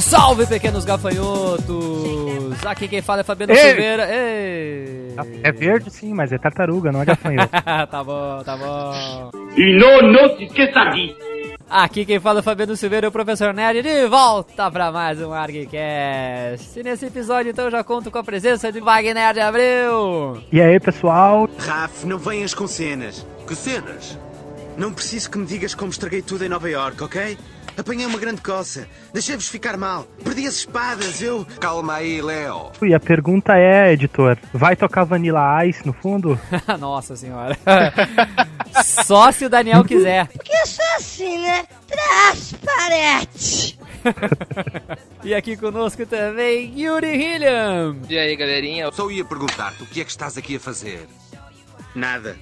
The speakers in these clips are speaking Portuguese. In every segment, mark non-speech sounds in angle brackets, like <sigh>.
Salve, salve, pequenos gafanhotos! Aqui quem fala é Fabiano Ei! Silveira. Ei! É verde sim, mas é tartaruga, não é gafanhoto. <laughs> tá bom, tá bom. E não, não se esqueça disso. Aqui quem fala é Fabiano Silveira e o Professor Nerd de volta pra mais um ArgCast. E nesse episódio então eu já conto com a presença de Wagner de Abreu. e aí, pessoal? Raf, não venhas com cenas. Que cenas? Não preciso que me digas como estraguei tudo em Nova York, ok? Apanhei uma grande coça. Deixei-vos ficar mal. Perdi as espadas, eu. Calma aí, Léo. E a pergunta é, editor, vai tocar Vanilla Ice no fundo? <laughs> Nossa senhora. <laughs> Só se o Daniel quiser. <laughs> Porque eu sou assim, né? Transparente. E aqui conosco também Yuri Hilliam. E aí, galerinha? Só ia perguntar-te o que é que estás aqui a fazer. Nada.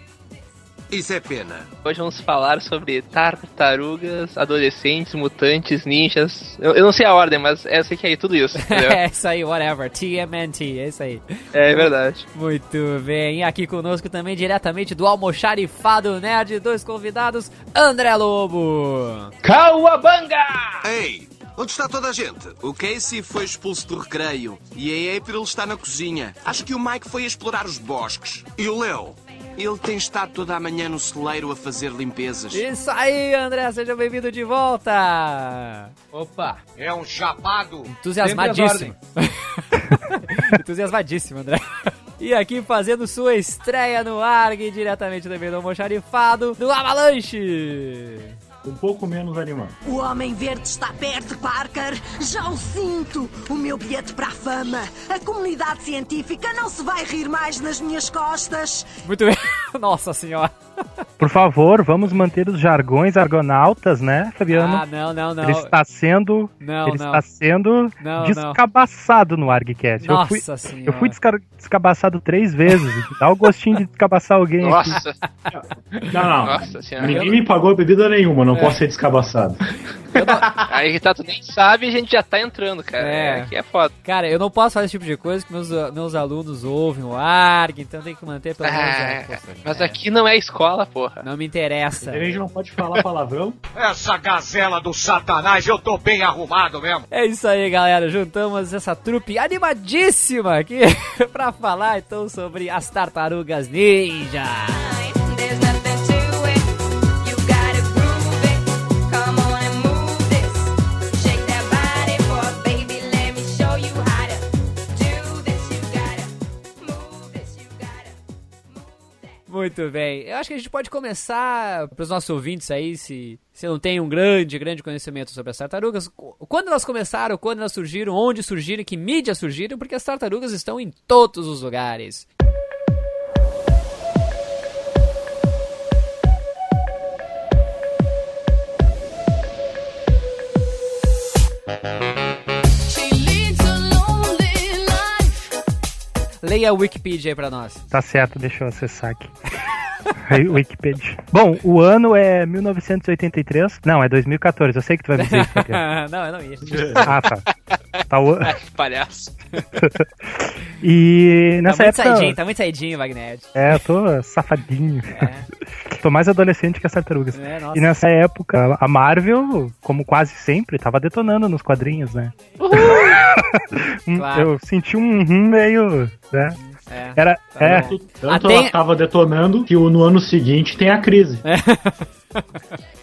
Isso é pena. Hoje vamos falar sobre tartarugas, adolescentes, mutantes, ninjas. Eu, eu não sei a ordem, mas é, eu sei que é tudo isso, entendeu? <laughs> é isso aí, whatever. TMNT, é isso aí. é verdade. Muito bem, e aqui conosco também, diretamente do Almoxarifado Nerd, dois convidados, André Lobo. Cauabanga! Ei, onde está toda a gente? O Casey foi expulso do recreio e a April está na cozinha. Acho que o Mike foi explorar os bosques. E o Léo? Ele tem estado toda a manhã no celeiro a fazer limpezas. Isso aí, André, seja bem-vindo de volta. Opa! É um chapado. Entusiasmadíssimo. <laughs> Entusiasmadíssimo, André. E aqui fazendo sua estreia no ARG, diretamente também do Almoxarifado, do Avalanche. Um pouco menos animado. O Homem Verde está perto, Parker. Já o sinto. O meu bilhete para a fama. A comunidade científica não se vai rir mais nas minhas costas. Muito bem. <laughs> Nossa senhora. Por favor, vamos manter os jargões argonautas, né, Fabiano? Ah, não, não, não. Ele está sendo, Não, ele não. está sendo Não, descabaçado no ArgCast. Eu fui, Nossa senhora. eu fui desca- descabaçado três vezes. Dá o gostinho de descabaçar alguém aqui. Nossa, Não, não. nossa senhora. Ninguém me pagou bebida nenhuma, não posso ser descabaçado. Aí tá, tu nem sabe e a gente já tá entrando, cara. É. É. Aqui é foda. Cara, eu não posso fazer esse tipo de coisa que meus, meus alunos ouvem o ARG, então tem que manter pelo menos. Ah, é, mas é, aqui não é escola, porra. Não me interessa. A gente não pode falar palavrão. <laughs> Essa gazela do satanás, eu tô bem arrumado mesmo. É isso aí, galera. Juntamos essa trupe animadíssima aqui <laughs> pra falar então sobre as tartarugas ninja. Muito bem. Eu acho que a gente pode começar pros nossos ouvintes aí, se, se não tem um grande, grande conhecimento sobre as tartarugas. Quando elas começaram, quando elas surgiram, onde surgiram, que mídia surgiram, porque as tartarugas estão em todos os lugares. She Leia a Wikipedia aí pra nós. Tá certo, deixa eu acessar aqui. <laughs> Wikipedia. Bom, o ano é 1983. Não, é 2014. Eu sei que tu vai me dizer isso. Fabiano. <laughs> não, eu não ia. Ah, tá. Tá o... <laughs> Ai, que palhaço. E Tá nessa muito época. saidinho, tá muito saidinho, Wagner. É, eu tô safadinho. tô mais adolescente que as tartarugas. É, nossa. E nessa época, a Marvel, como quase sempre, tava detonando nos quadrinhos, né? Claro. Eu senti um hum meio. Né? É. Era. é, bom. Tanto Até- ela tava detonando que o- no ano seguinte tem a crise. <laughs>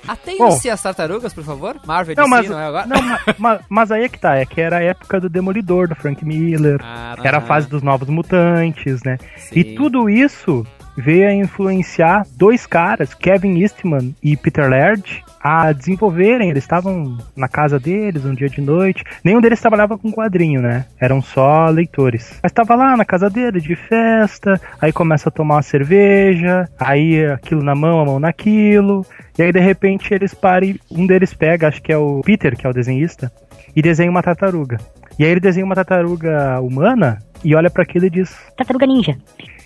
Atenha-se as tartarugas, por favor. Marvel Não, DC, mas, não é agora? não, ma- ma- mas aí é que tá, é que era a época do Demolidor, do Frank Miller, Ah, era a aham. fase dos Novos Mutantes, né? Sim. E tudo isso veio a influenciar dois caras, Kevin Eastman e Peter Laird, a desenvolverem. Eles estavam na casa deles um dia de noite. Nenhum deles trabalhava com quadrinho, né? Eram só leitores. Mas tava lá na casa dele, de festa, aí começa a tomar uma cerveja, aí aquilo na mão, a mão naquilo. E aí, de repente, eles param e um deles pega, acho que é o Peter, que é o desenhista, e desenha uma tartaruga. E aí ele desenha uma tartaruga humana e olha pra aquilo e diz: Tartaruga Ninja.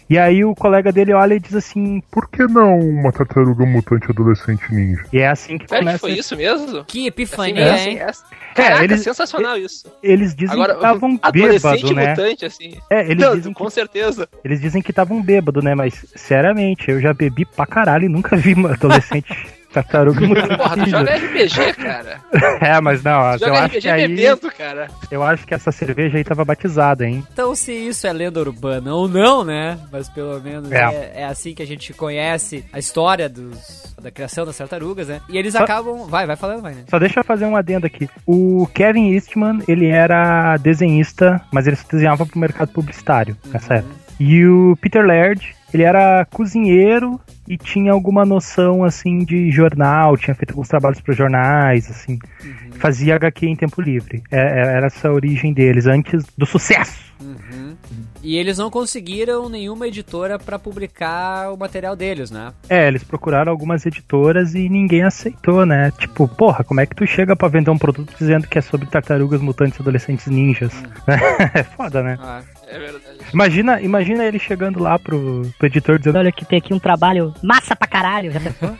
E aí o colega dele olha e diz assim: Por que não uma tartaruga mutante adolescente ninja? E é assim que Pera, que começa. foi isso mesmo? Que Assim, epifania, assim, hein? é- Caraca, eles- sensacional isso. Eles dizem Agora, que estavam adolescente bêbado, né? mutante, assim. É, eles Não, dizem que com certeza. Eles dizem que estavam bêbado, né? Mas, sinceramente, eu já bebi pra caralho e nunca vi uma adolescente <laughs> Tartaruga Mutante Porra, tu Ninja. joga RPG, cara. <laughs> É, mas não, eu Joga acho que RPG aí. bebendo, cara. Eu acho que essa cerveja aí tava batizada, hein? Então, se isso é lenda urbana ou não, né? Mas pelo menos É. é, é assim que a gente conhece a história dos, da criação das tartarugas, né? E eles Só- acabam. Vai, vai falando, vai, né? Só deixa eu fazer um adendo aqui. O Kevin Eastman, ele era desenhista, mas ele só desenhava pro mercado publicitário nessa época. E o Peter Laird, ele era cozinheiro e tinha alguma noção, assim, de jornal, tinha feito alguns trabalhos para jornais, assim. Fazia HQ em tempo livre. É- é- Era essa a origem deles, antes do sucesso. E eles não conseguiram nenhuma editora pra publicar o material deles, né? É, eles procuraram algumas editoras e ninguém aceitou, né? Tipo, porra, como é que tu chega pra vender um produto dizendo que é sobre tartarugas mutantes adolescentes ninjas? <laughs> é foda, né? Ah, É verdade. Imagina, imagina ele chegando lá pro, pro editor dizendo: Olha que tem aqui um trabalho massa pra caralho. Já pensou?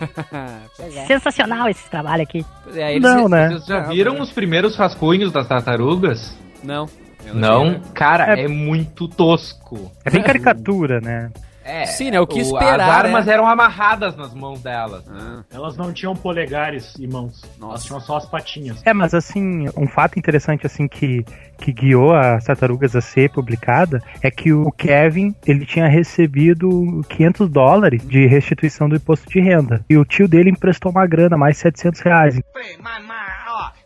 <laughs> é. Sensacional esse trabalho aqui. É, eles- Não, né? Vocês já Não, viram não. os primeiros rascunhos das tartarugas? Não. Não, cara, É- é... muito tosco. É bem <laughs> caricatura, né? É, Sim, né? O que o- esperar, As armas né? eram amarradas nas mãos delas. Ah, Elas não tinham polegares e mãos. Elas Nossa. tinham só as patinhas. É, mas assim, um fato interessante assim que, que guiou as tartarugas a ser publicada é que o Kevin, ele tinha recebido 500 dólares de restituição do imposto de renda. E o tio dele emprestou uma grana, mais 700 reais. Mas, mas,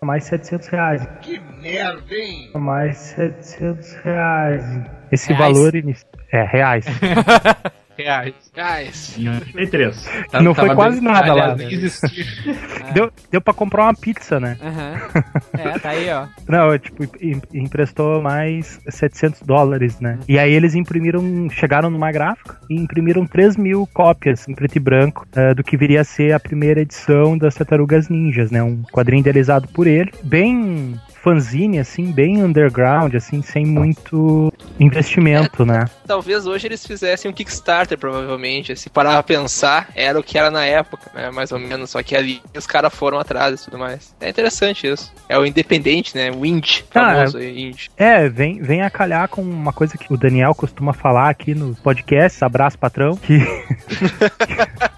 Mais 700 reais. que merda, hein? Mais 700 reais. Esse Reais? valor inicial. É, reais. <laughs> Reais. Guys. Tinha 33. Não foi quase bem- nada lá, aliás, né? nem existia. <laughs> Deu, deu pra comprar uma pizza, né? Aham. <laughs> É, tá aí, ó. Não, tipo, em- emprestou mais 700 dólares, né? E aí eles imprimiram, chegaram numa gráfica e imprimiram 3 mil cópias em preto e branco eh, do que viria a ser a primeira edição das Tartarugas Ninjas, né? Um quadrinho idealizado por ele, bem fanzine, assim, bem underground, assim, sem muito investimento, né? Talvez hoje eles fizessem um Kickstarter, provavelmente. Se parar pra pensar, era o que era na época, né? Mais ou menos. Só que ali os caras foram atrás e tudo mais. É interessante isso. É o independente, né? O indie, Ah, famoso aí, indie. É, vem, vem a calhar com uma coisa que o Daniel costuma falar aqui nos podcasts, abraço patrão, que <laughs>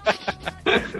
<laughs>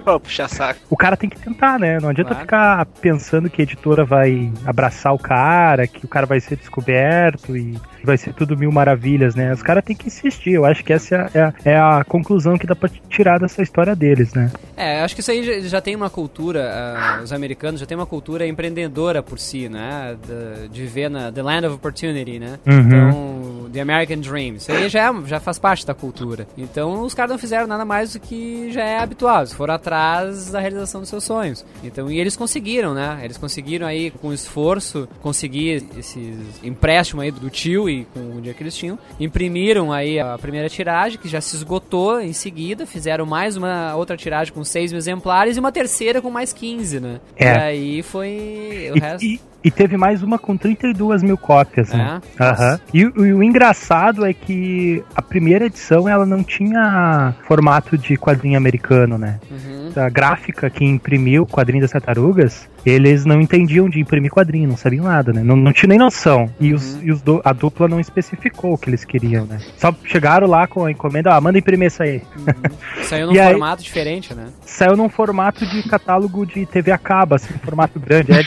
Ó, puxar saco. o cara tem que tentar, né? Não adianta Claro. ficar pensando que a editora vai abraçar o cara, que o cara vai ser descoberto e vai ser tudo mil maravilhas, né? Os caras têm que insistir. Eu acho que essa é a, é a conclusão que dá pra tirar dessa história deles, né? É, acho que isso aí já, já tem uma cultura, ah, os americanos já tem uma cultura empreendedora por si, né? Da- de ver na The Land of Opportunity, né? Uhum. Então, The American Dream. Isso aí já, é- já faz parte da cultura. Então, os caras não fizeram nada mais do que já é habitual. Eles foram atrás da realização dos seus sonhos. Então, e eles conseguiram, né? Eles conseguiram aí, com esforço, conseguir esses empréstimos aí do tio e com o dinheiro que eles tinham. Imprimiram aí a primeira tiragem, que já se esgotou em seguida. Fizeram mais uma outra tiragem com 6 mil exemplares e uma terceira com mais 15, né? É. E aí foi o resto. e- e teve mais uma com 32 mil cópias, né? É? Aham. E, o- e o engraçado é que a primeira edição ela não tinha formato de quadrinho americano, né? Uhum. A gráfica que imprimiu o quadrinho das tartarugas, eles não entendiam de imprimir quadrinho, não sabiam nada, né? Não, não tinha nem noção. E, os, e os du- a dupla não especificou o que eles queriam, né? Só chegaram lá com a encomenda, ah, manda imprimir isso aí. <laughs> Saiu num E aí- formato diferente, né? Saiu num formato de catálogo de TV a cabo, assim, um formato grande. É,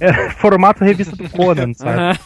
é <laughs> formato revista do Conan, sabe? Aham.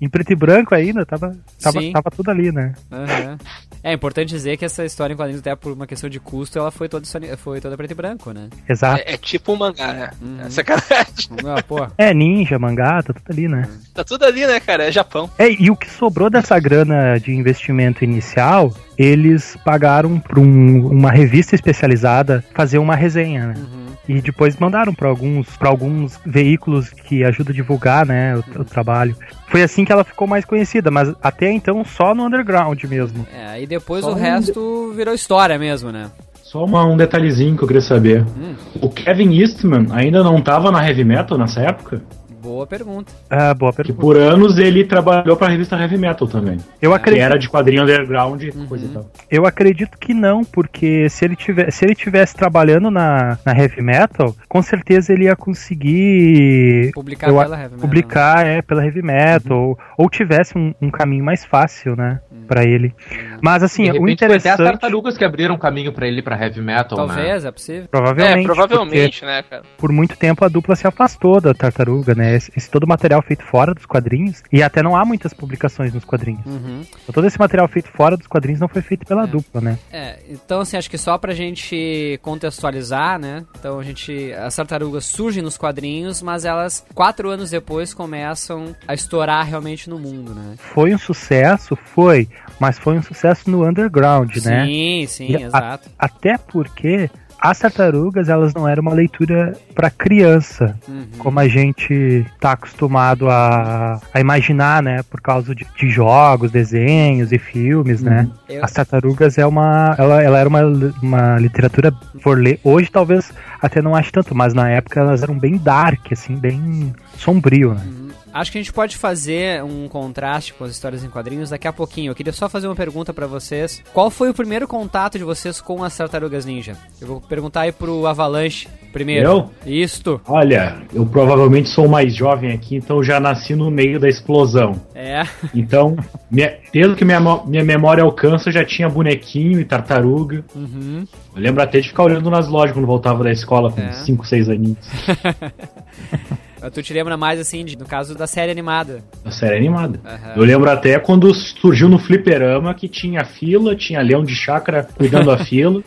Em preto e branco ainda, tava, tava, Sim. tava tudo ali, né? Aham. É importante dizer que essa história em quadrinhos, até por uma questão de custo, ela foi toda, foi toda preto e branco, né? Exato. É, é tipo um mangá, né? Uhum. É sacanagem. Ah, pô. É, ninja, mangá, tá tudo ali, né? Tá tudo ali, né, cara? É Japão. É, e o que sobrou dessa grana de investimento inicial, eles pagaram pra um- uma revista especializada fazer uma resenha, né? Uhum. E depois mandaram pra alguns, pra alguns veículos que ajudam a divulgar, né, o, o trabalho. Foi assim que ela ficou mais conhecida, mas até então só no underground mesmo. É, aí depois Só o um resto virou história mesmo, né? Só uma- um detalhezinho que eu queria saber. Hum. O Kevin Eastman ainda não tava na Heavy Metal nessa época? Boa pergunta. Ah, boa Que pergunta. por anos ele trabalhou pra revista Heavy Metal também. Eu Que acredito, era de quadrinho underground e coisa Uhum. e tal. eu acredito que não, porque se ele tivesse, se ele tivesse trabalhando na, na heavy metal, com certeza ele ia conseguir Publicar Eu pela Heavy Metal. publicar é, pela heavy metal, ou, ou tivesse um, um caminho mais fácil, né? Hum. pra ele. Mas assim, de o repente foi até as interessante. tartarugas que abriram caminho pra ele pra heavy metal, né? Talvez, é possível. Provavelmente. É, provavelmente, né, cara? Por muito tempo a dupla se afastou da tartaruga, né? Esse, esse todo material feito fora dos quadrinhos. E até não há muitas publicações nos quadrinhos. Uhum. Então, todo esse material feito fora dos quadrinhos não foi feito pela dupla, né? É, então assim, acho que só pra gente contextualizar, né? Então a gente. As tartarugas surgem nos quadrinhos, mas elas, quatro anos depois, começam a estourar realmente no mundo, né? Foi um sucesso, foi, mas foi um sucesso no underground, né? Sim, sim, E a- exato. até porque as tartarugas elas não eram uma leitura para criança, Uhum. como a gente tá acostumado a, a imaginar, né? Por causa de, de jogos, desenhos e filmes, né? Eu- As tartarugas é uma, ela, ela era uma, uma literatura por ler. Hoje talvez até não ache tanto, mas na época elas eram bem dark, assim, bem sombrio, né? Acho que a gente pode fazer um contraste com as histórias em quadrinhos daqui a pouquinho. Eu queria só fazer uma pergunta pra vocês. Qual foi o primeiro contato de vocês com as tartarugas ninja? Eu vou perguntar aí pro Avalanche primeiro. Eu? Isto. Olha, eu provavelmente sou o mais jovem aqui, então já nasci no meio da explosão. É. Então, <laughs> minha, desde que minha, minha memória alcança, eu já tinha bonequinho e tartaruga. Uhum. Eu lembro até de ficar olhando nas lojas quando voltava da escola com É. 5, 6 aninhos. <laughs> Tu te lembra mais assim, de- no caso da série animada. A série animada. Aham. Eu lembro até quando surgiu no fliperama que tinha fila, tinha leão de chácara cuidando da <laughs> fila.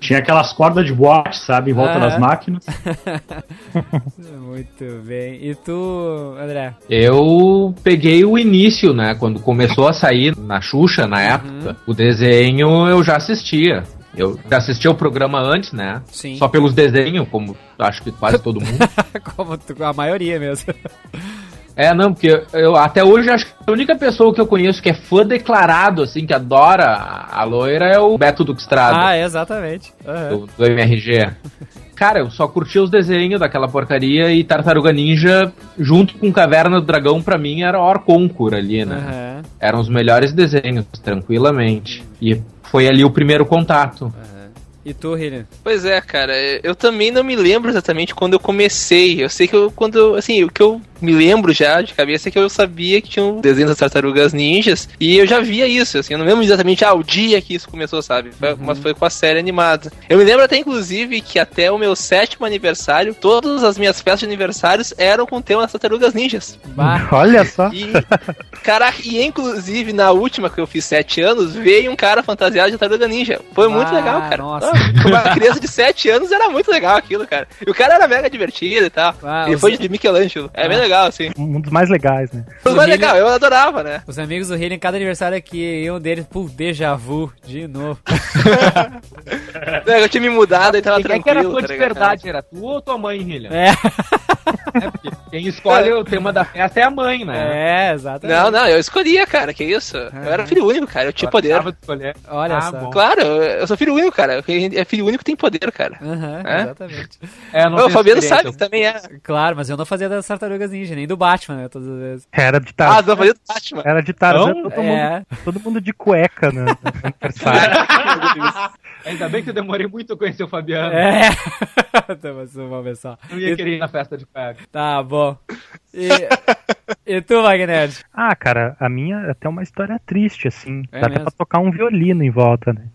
Tinha aquelas cordas de boate, sabe, em volta das máquinas. <laughs> Muito bem. E tu, André? Eu peguei o início, né? Quando começou a sair na Xuxa, na época, o desenho eu já assistia. Eu já assistia o programa antes, né? Sim. Só pelos desenhos, como acho que quase todo mundo. <laughs> Como a maioria mesmo. <laughs> É, não, porque eu até hoje acho que a única pessoa que eu conheço que é fã declarado, assim, que adora a a loira é o Beto Duxtrado, ah, exatamente. Aham. do, do MRG. <laughs> Cara, eu só curtia os desenhos daquela porcaria e Tartaruga Ninja, junto com Caverna do Dragão, pra mim era Orconcur ali, né? Aham. Eram os melhores desenhos, tranquilamente. E foi ali o primeiro contato. E tu, Hillian? Pois é, cara, eu também não me lembro exatamente quando eu comecei. Eu sei que eu, quando, assim, o que eu me lembro já de cabeça que eu sabia que tinha um desenho das tartarugas ninjas e eu já via isso, assim, eu não lembro exatamente ah, o dia que isso começou, sabe? Foi- Mas foi com a série animada. Eu me lembro até, inclusive, que até o meu sétimo aniversário, todas as minhas festas de aniversários eram com o tema das tartarugas ninjas. Bah. <laughs> Olha só. E, caraca, e inclusive na última que eu fiz sete anos, veio um cara fantasiado de tartaruga ninja. Foi muito Ah, legal, cara. nossa. Ah, uma criança de sete anos era muito legal aquilo, cara. E o cara era mega divertido e tal. Ah, Ele os- foi de Michelangelo. É bem legal, assim. Um dos mais legais, né? Mas O mais legal, eu adorava, né? Os amigos do Hillian, cada aniversário aqui, e um deles, pô, déjà vu, de novo. <laughs> É, Eu tinha me mudado e tava Quem é que era tranquilo. fã tá de verdade? Era tu ou tua mãe, Hillian? É, <laughs> <laughs> Quem escolhe o tema da festa é a mãe, né? é, exatamente. Não, não, eu escolhia, cara, que isso? Eu era filho único, cara, eu tinha poder. Escolher. Olha Ah, só. bom. Claro, eu sou filho único, cara. É filho único que tem poder, cara. Aham, É? exatamente. É, não o Fabiano sabe que também é. Claro, mas eu não fazia das tartarugas ninja, nem do Batman, né, todas as vezes. Era de Ah, Tarzan. não fazia do Batman. Era de Tarzan, Não? todo, É. mundo, todo mundo de cueca né. <laughs> Ainda bem que eu demorei muito a conhecer o Fabiano. É. <laughs> Mas vamos ver só. Não ia querer ir na festa de. Tá bom. E, <laughs> e tu, Wagner? Ah, cara, a minha é até uma história triste, assim. É Dá até mesmo? pra tocar um violino em volta, né?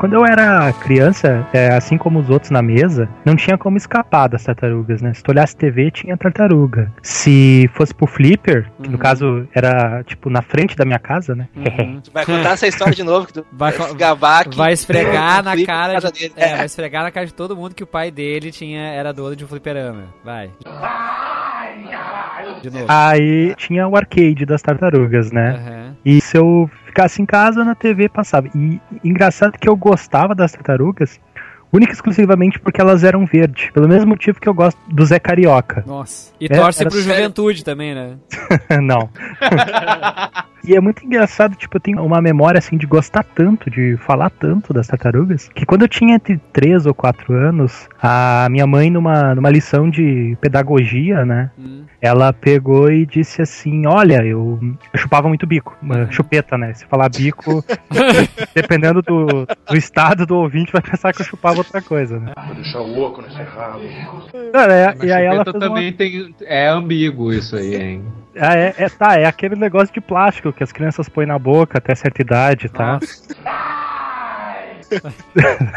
Quando eu era criança, é, assim como os outros na mesa, não tinha como escapar das tartarugas, né? Se tu olhasse TV, tinha tartaruga. Se fosse pro Flipper, que no caso era, tipo, na frente da minha casa, né? <laughs> Tu vai contar essa história de novo, que tu Vai vai gabar aqui. Vai esfregar na cara de, dele. é, vai esfregar na cara de todo mundo que o pai dele tinha era dono de um fliperama. Vai. De novo. Aí tinha o arcade das tartarugas, né? Aham. E se eu ficasse em casa, na TV passava. E engraçado que eu gostava das tartarugas, única e exclusivamente porque elas eram verde. Pelo mesmo motivo que eu gosto do Zé Carioca. Nossa. E É, torce pro sério. Juventude também, né? <laughs> Não. <laughs> E é muito engraçado, tipo, eu tenho uma memória assim de gostar tanto, de falar tanto das tartarugas, que quando eu tinha entre 3 ou 4 anos, a minha mãe, numa, numa lição de pedagogia, né? Ela pegou e disse assim: Olha, eu, eu chupava muito bico, uma chupeta, né? Se falar bico, <laughs> dependendo do, do estado do ouvinte, vai pensar que eu chupava outra coisa, né? Vou deixar o oco nesse rabo. Cara, é- Mas e aí ela uma- também tem. É ambíguo isso aí, hein? Ah, é, é, tá, é aquele negócio de plástico que as crianças põem na boca até certa idade, tá? <laughs>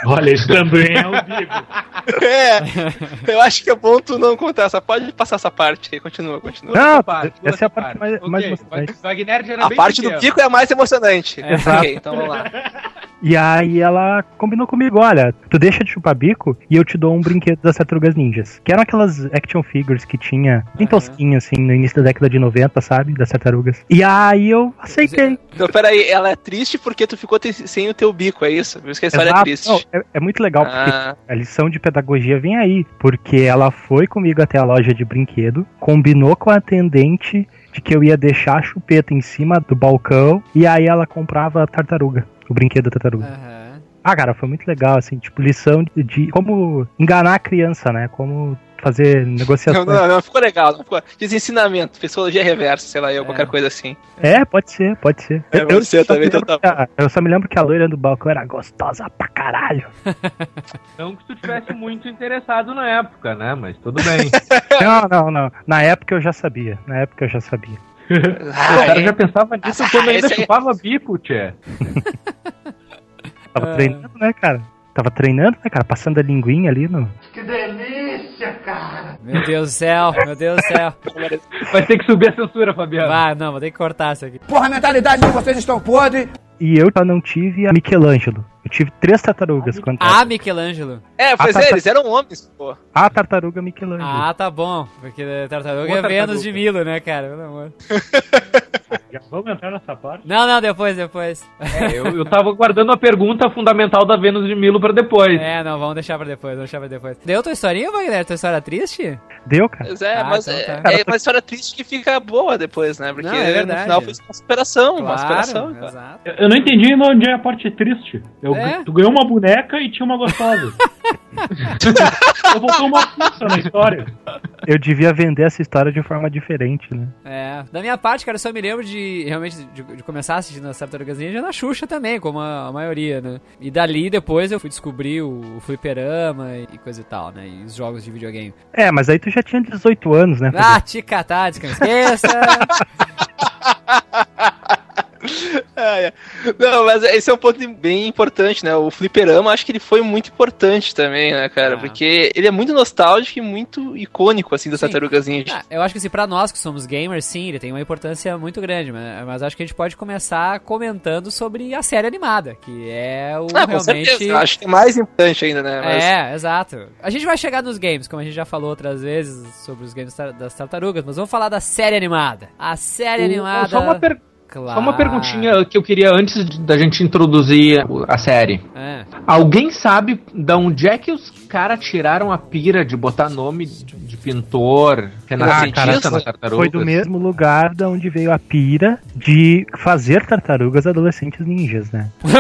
Olha, isso também é um bico. É, eu acho que é bom tu não contar essa. Pode passar essa parte aí, continua, continua. Não, Essa parte, essa é a essa parte mais, Ok, mais emocionante. Wagner já era A bem parte do pequeno. pico é a mais emocionante. Exato. Ok, então vamos lá. E aí ela combinou comigo, olha, tu deixa de chupar bico e eu te dou um brinquedo das Tartarugas Ninjas. Que eram aquelas action figures que tinha bem tosquinho, assim, no início da década de 90, sabe? Das tartarugas. E aí eu aceitei. Então, peraí, ela é triste porque tu ficou sem o teu bico, é isso? Por isso que a história é Exato. triste. Não, é, é muito legal, porque Ah. a lição de pedagogia vem aí. Porque ela foi comigo até a loja de brinquedo, combinou com a atendente de que eu ia deixar a chupeta em cima do balcão, e aí ela comprava a tartaruga, o brinquedo da tartaruga. Aham. Ah, cara, foi muito legal, assim, tipo, lição de, de como enganar a criança, né? Como fazer <laughs> Não, negociações. não, não, ficou legal. Não ficou... Diz ensinamento, psicologia reversa, sei lá, eu, qualquer coisa assim. É, pode ser, pode ser. É, ser só também, então tá a- eu só me lembro que a loira do balcão era gostosa pra caralho. <laughs> Não que tu tivesse muito interessado na época, né? Mas tudo bem. <laughs> não, não, não. Na época eu já sabia. Na época eu já sabia. Ah, o cara é. já pensava nisso Ah, quando ainda chupava bico, tchê. <laughs> Tava Ah. treinando, né, cara? Tava treinando, né, cara? Passando a linguinha ali no. Que delícia, cara! Meu Deus do céu, meu Deus do céu. Vai ter que subir a censura, Fabiano. Vai, não, vou ter que cortar isso aqui. Porra, a mentalidade de vocês estão podre. E eu só não tive a Michelangelo. Eu tive três tartarugas. Quando Ah, Michelangelo. É, pois Ah, tá, é, tá. eles eram homens, pô. A tartaruga Michelangelo. Ah, tá bom. Porque tartaruga Boa é Vênus de Milo, né, cara? Pelo amor. <laughs> Já vamos entrar nessa parte? Não, não, depois, depois. É, eu, eu tava guardando a pergunta fundamental da Vênus de Milo pra depois. É, não, vamos deixar pra depois, vamos deixar pra depois. Deu tua historinha, Wagner? Tua história triste? Deu, cara? Mas é, Ah, mas então é, tá. é uma história triste que fica boa depois, né? Porque Não, é verdade. no final foi uma superação, uma Claro, superação. cara. exato. Eu eu não entendi onde é a parte triste. Eu, É? Tu ganhou uma boneca e tinha uma gostosa. <laughs> eu voltou uma pizza na história. Eu devia vender essa história de forma diferente, né? É, da minha parte, cara, eu só me lembro de realmente de, de começar assistindo as Tartarugas Ninja na Xuxa também, como a, a maioria, né? E dali depois eu fui descobrir o, o fliperama e coisa e tal, né? E os jogos de videogame. É, mas aí tu já tinha 18 anos, né? Ah, te catar, que É, é. Não, mas esse é um ponto bem importante, né? O fliperama, acho que ele foi muito importante também, né, cara? Ah. Porque ele é muito nostálgico e muito icônico, assim, das Sim. tartarugas ninja. Ah, eu acho que assim, pra nós que somos gamers, sim, ele tem uma importância muito grande, mas, mas acho que a gente pode começar comentando sobre a série animada, que é o Ah, realmente... Acho que é mais importante ainda, né? Mas- É, exato. A gente vai chegar nos games, como a gente já falou outras vezes sobre os games das tartarugas, mas vamos falar da série animada. A série O- animada. Só uma, per- Claro. só uma perguntinha que eu queria antes de- da gente introduzir a série. É. Alguém sabe da onde é que os caras tiraram a pira de botar nome de, pintor, renascentista na tartaruga? Foi do mesmo lugar da onde veio a pira de fazer tartarugas adolescentes ninjas, né? <laughs>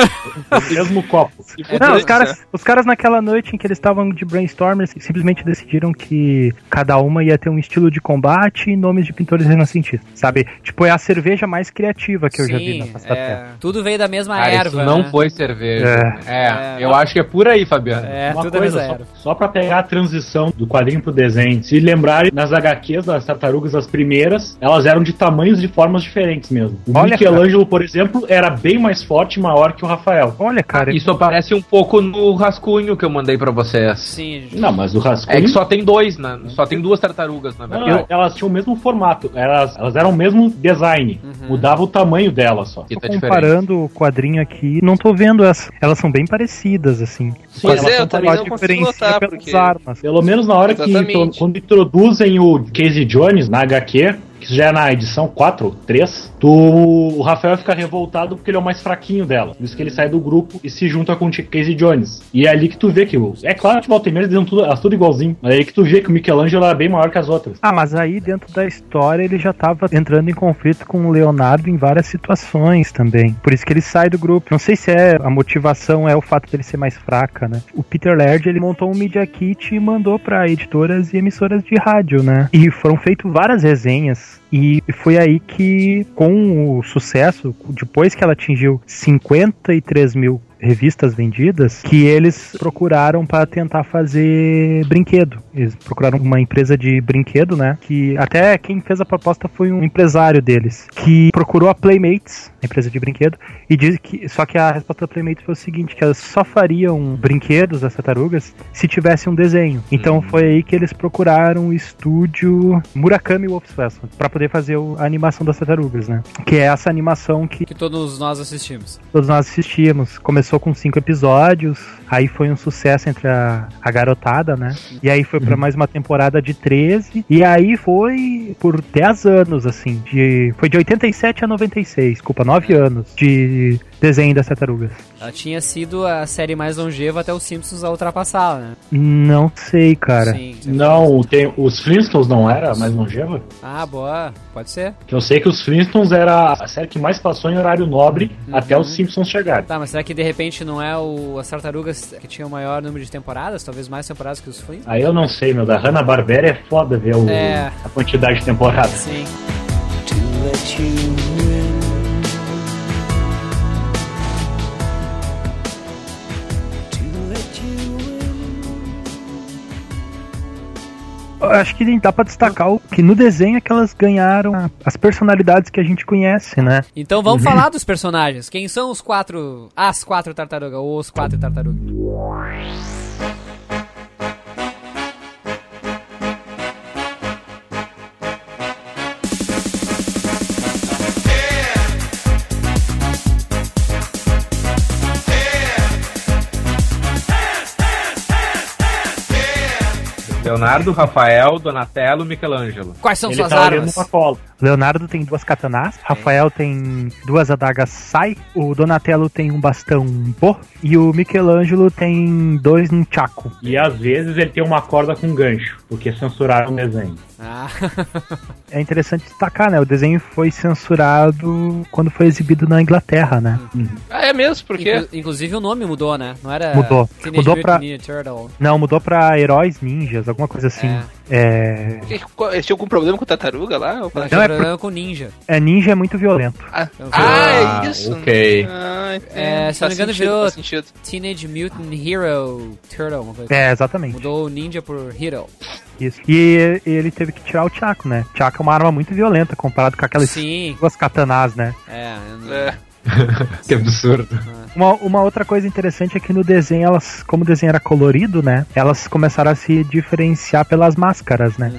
O mesmo copo. Não, os caras, os caras naquela noite em que eles estavam de brainstorm, eles simplesmente decidiram que cada uma ia ter um estilo de combate e nomes de pintores renascentistas, sabe? Tipo, é a cerveja mais criativa que eu já vi na Sim, da é, tudo veio da mesma Cara, erva. isso não né? foi cerveja. É, É. eu acho que é por aí, Fabiano. É, Uma tudo da coisa, só, erva. só pra pegar a transição do quadrinho pro desenho. Se lembrarem, nas HQs das tartarugas, as primeiras, elas eram de tamanhos e formas diferentes mesmo. O Olha, Michelangelo, por exemplo, era bem mais forte e maior que o Rafael. Olha, cara, Isso aparece um pouco no rascunho que eu mandei pra vocês. Sim, Não, mas o rascunho... É que só tem dois, né? Só tem duas tartarugas, na Não, verdade. elas tinham o mesmo formato, elas, elas eram o mesmo design, Uhum. mudava o tamanho delas só. Que tô tá diferente. comparando o quadrinho aqui, não tô vendo as. Elas são bem parecidas, assim. Pois Elas é, são eu também só não consigo pelas porque- armas. Pelo menos na hora que Exatamente. intro- quando introduzem o Casey Jones na HQ, que já é na edição 4, 3, tu, o Rafael fica revoltado porque ele é o mais fraquinho dela. Por isso que ele sai do grupo e se junta com o Casey Jones. E é ali que tu vê que. É claro que volta e meia eles tudo, elas tudo igualzinho. Mas é aí que tu vê que o Michelangelo é bem maior que as outras. Ah, mas aí dentro da história ele já tava entrando em conflito com o Leonardo em várias situações também. Por isso que ele sai do grupo. Não sei se é a motivação é o fato dele ser mais fraca, né? O Peter Laird ele montou um media kit e mandou pra editoras e emissoras de rádio, né? E foram feitas várias resenhas e foi aí que, com o sucesso, depois que ela atingiu 53 mil revistas vendidas, que eles procuraram para tentar fazer brinquedo. Eles procuraram uma empresa de brinquedo, né? Que até quem fez a proposta foi um empresário deles, que procurou a Playmates, a empresa de brinquedo, e disse que só que a resposta da Playmates foi o seguinte, que elas só fariam brinquedos das tartarugas se tivesse um desenho. Então foi aí que eles procuraram o estúdio Murakami Wolf's Vessel para poder fazer a animação das tartarugas, né? Que é essa animação que Que todos nós assistimos. todos nós assistimos. Começou com cinco episódios, aí foi um sucesso entre a, a garotada, né? E aí foi pra mais uma temporada de 13, e aí foi por 10 anos, assim. De, foi de 87 a 96, desculpa, 9 anos de desenho das tartarugas. Ela tinha sido a série mais longeva até os Simpsons a ultrapassá-la, né? Não sei, cara. Sim. Não, tem, os Flintstones não era mais longeva? Ah, boa. Pode ser. Eu sei que os Flintstones era a série que mais passou em horário nobre até os Simpsons chegarem. Tá, mas será que de repente não é o, as tartarugas que tinha o maior número de temporadas? Talvez mais temporadas que os Flintstones? Aí eu não sei, meu. Da Hanna-Barbera é foda ver o- É. a quantidade de temporadas. Sim. Eu acho que dá pra destacar o que no desenho é que elas ganharam as personalidades que a gente conhece, né? Então vamos falar dos personagens. Quem são os quatro. As quatro tartarugas, ou os quatro tartarugas? Leonardo, Rafael, Donatello, Michelangelo. Quais são Ele suas tá armas? uma cola. Leonardo tem duas katanás, Rafael tem duas adagas Sai, o Donatello tem um bastão Bo e o Michelangelo tem dois Nunchaku. E às vezes ele tem uma corda com gancho, porque censuraram o desenho. Ah. É interessante destacar, né? O desenho foi censurado quando foi exibido na Inglaterra, né? Ah, é mesmo? Por quê? Inclu- inclusive o nome mudou, né? Não era Mudou. Teenage Mudou Mutant pra-. Não, mudou pra Heróis Ninjas, alguma coisa assim. É, Qual- Eles tinham algum problema com tartaruga lá? Não, Não, é problema com ninja. é ninja é muito violento. Ah, Então, ah, Ah, é isso? ok. Ah. É, se não me engano, virou. Teenage Mutant Hero Turtle, uma coisa É, assim. exatamente. Mudou o ninja por Hero. Isso. E ele teve que tirar o Chaco, né? Chaco é uma arma muito violenta comparado com aquelas Sim. duas katanás, né? É, É. <laughs> que absurdo. Uma, uma outra coisa interessante é que no desenho, elas, como o desenho era colorido, né? Elas começaram a se diferenciar pelas máscaras, né?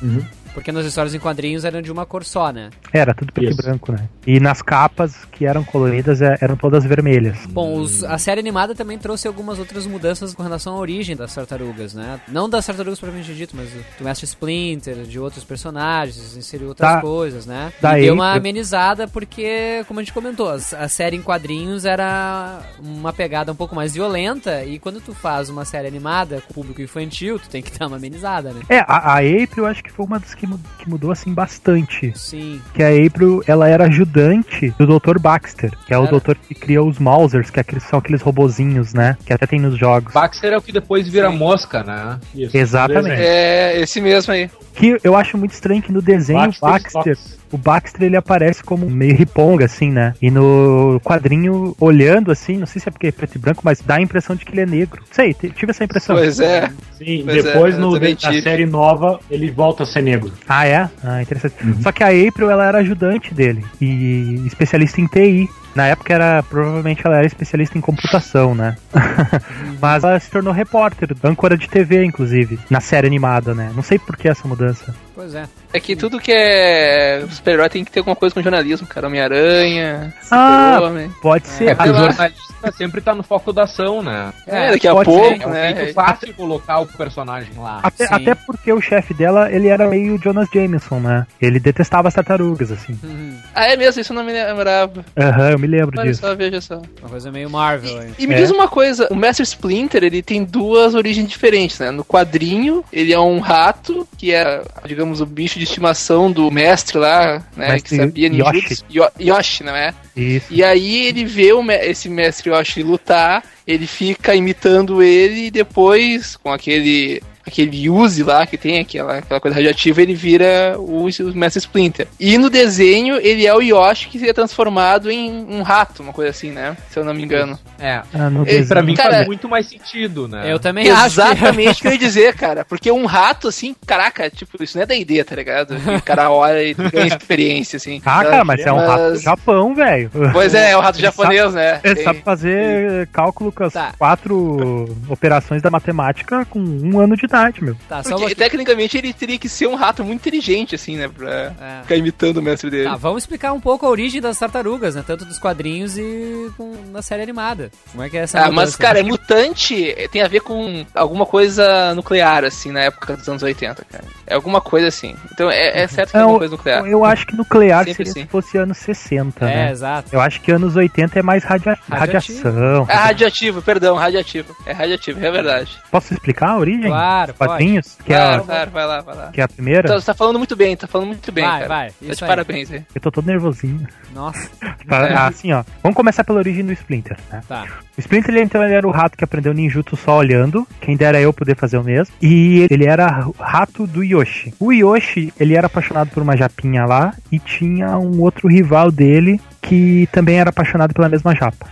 Uhum. Porque nas histórias em quadrinhos eram de uma cor só, né? Era tudo preto Isso. e branco, né? E nas capas que eram coloridas é- eram todas vermelhas. Bom, os- a série animada também trouxe algumas outras mudanças com relação à origem das tartarugas, né? Não das tartarugas propriamente dito, mas do, Mestre Splinter, de outros personagens, inseriu outras Da- coisas, né? da e deu uma amenizada porque, como a gente comentou, a, a série em quadrinhos era uma pegada um pouco mais violenta e quando tu faz uma série animada com público infantil, tu tem que <laughs> dar uma amenizada, né? É, a, a April eu acho que foi uma das que, que mudou assim bastante. Sim. Que a April, ela era ajudante do Dr. Baxter, que é o Era. doutor que cria os Mausers, que é são aqueles robozinhos, né? Que até tem nos jogos. Baxter é o que depois vira mosca, né? Isso. Exatamente. É, esse mesmo aí. Que eu acho muito estranho que no desenho Baxter o Baxter, o Baxter ele aparece como meio riponga, assim, né? E no quadrinho, olhando assim, não sei se é porque é preto e branco, mas dá a impressão de que ele é negro. Sei, tive essa impressão. Pois é. Sim, Pois depois é, no, na série nova ele volta a ser negro. Ah, é? Ah, interessante. Só que a April, ela era ajudante dele e especialista em TI. Na época era, provavelmente ela era especialista em computação, né? <laughs> Mas ela se tornou repórter, âncora de TV, inclusive, na série animada, né? Não sei por que essa mudança. Pois é. É que tudo que é super-herói tem que ter alguma coisa com jornalismo, cara. Homem-Aranha, Ah, pode ser. É, porque o jornalista sempre tá no foco da ação, né? É, daqui a pode pouco, É um né? jeito fácil de colocar o personagem lá. Até, até porque o chefe dela, ele era meio Jonas Jameson, né? Ele detestava as tartarugas, assim. Uhum. Ah, é mesmo, isso eu não me lembrava. Aham, eu me lembro Olha disso. só, veja só. Uma coisa meio Marvel aí. E me É. diz uma coisa, o Mestre Splinter, ele tem duas origens diferentes, né? No quadrinho, ele é um rato, que é, digamos, o bicho de estimação do mestre lá, né? Mestre que sabia Yoshi. ninjutsu. Yo- Yoshi, não é? Isso. E aí ele vê o me- esse mestre Yoshi lutar, ele fica imitando ele e depois, com aquele aquele use lá que tem, aquela, aquela coisa radioativa, ele vira o, o Mestre Splinter. E no desenho, ele é o Yoshi que seria transformado em um rato, uma coisa assim, né? Se eu não me engano. É. Ah. Pra mim Cara, faz muito mais sentido, né? Eu também acho. Exatamente o que eu ia dizer, cara. Porque um rato, assim, caraca, tipo, isso não é da ideia, tá ligado? E o cara olha e ganha <laughs> experiência, assim. Ah, cara, mas é um rato do Japão, velho. Pois é, é o rato Ele japonês, né? Ele Tem- sabe fazer cálculo com as Tá. quatro operações da matemática com um ano de idade, meu. Tá, só Porque, tecnicamente ele teria que ser um rato muito inteligente, assim, né? Pra É. ficar imitando o mestre dele. Tá, vamos explicar um pouco a origem das tartarugas, né? Tanto dos quadrinhos e com, na série animada. Como é que é essa Ah, mas, cara, é mutante tem a ver com alguma coisa nuclear, assim, na época dos anos 80, cara. É alguma coisa assim. Então é, é certo que é alguma coisa nuclear. eu acho que nuclear Sempre seria assim. se fosse anos 60, É, né? exato. Eu acho que anos 80 é mais radia Radioativo. radiação. É radioativo, perdão, radioativo. É radioativo, é verdade. Posso explicar a origem? Claro, Dos quadrinhos? Que, é Claro, a, claro, vai lá, vai lá. que é a primeira? Então, você tá falando muito bem, tá falando muito bem, Vai, cara. vai, Tá de aí. parabéns aí. Eu tô todo nervosinho. Nossa. <laughs> Tá, É. Assim, ó. Vamos começar pela origem do Splinter, né? Tá. O Splinter, ele, então, ele era o rato que aprendeu ninjutsu só olhando. Quem dera eu poder fazer o mesmo. E ele era rato do Yoshi. O Yoshi, ele era apaixonado por uma japinha lá. E tinha um outro rival dele que também era apaixonado pela mesma japa.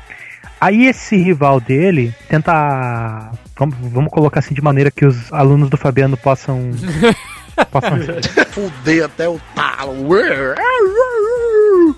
Aí esse rival dele tenta. Vamos, vamos colocar assim de maneira que os alunos do Fabiano possam. <laughs> possam Fudei até o talo. <laughs>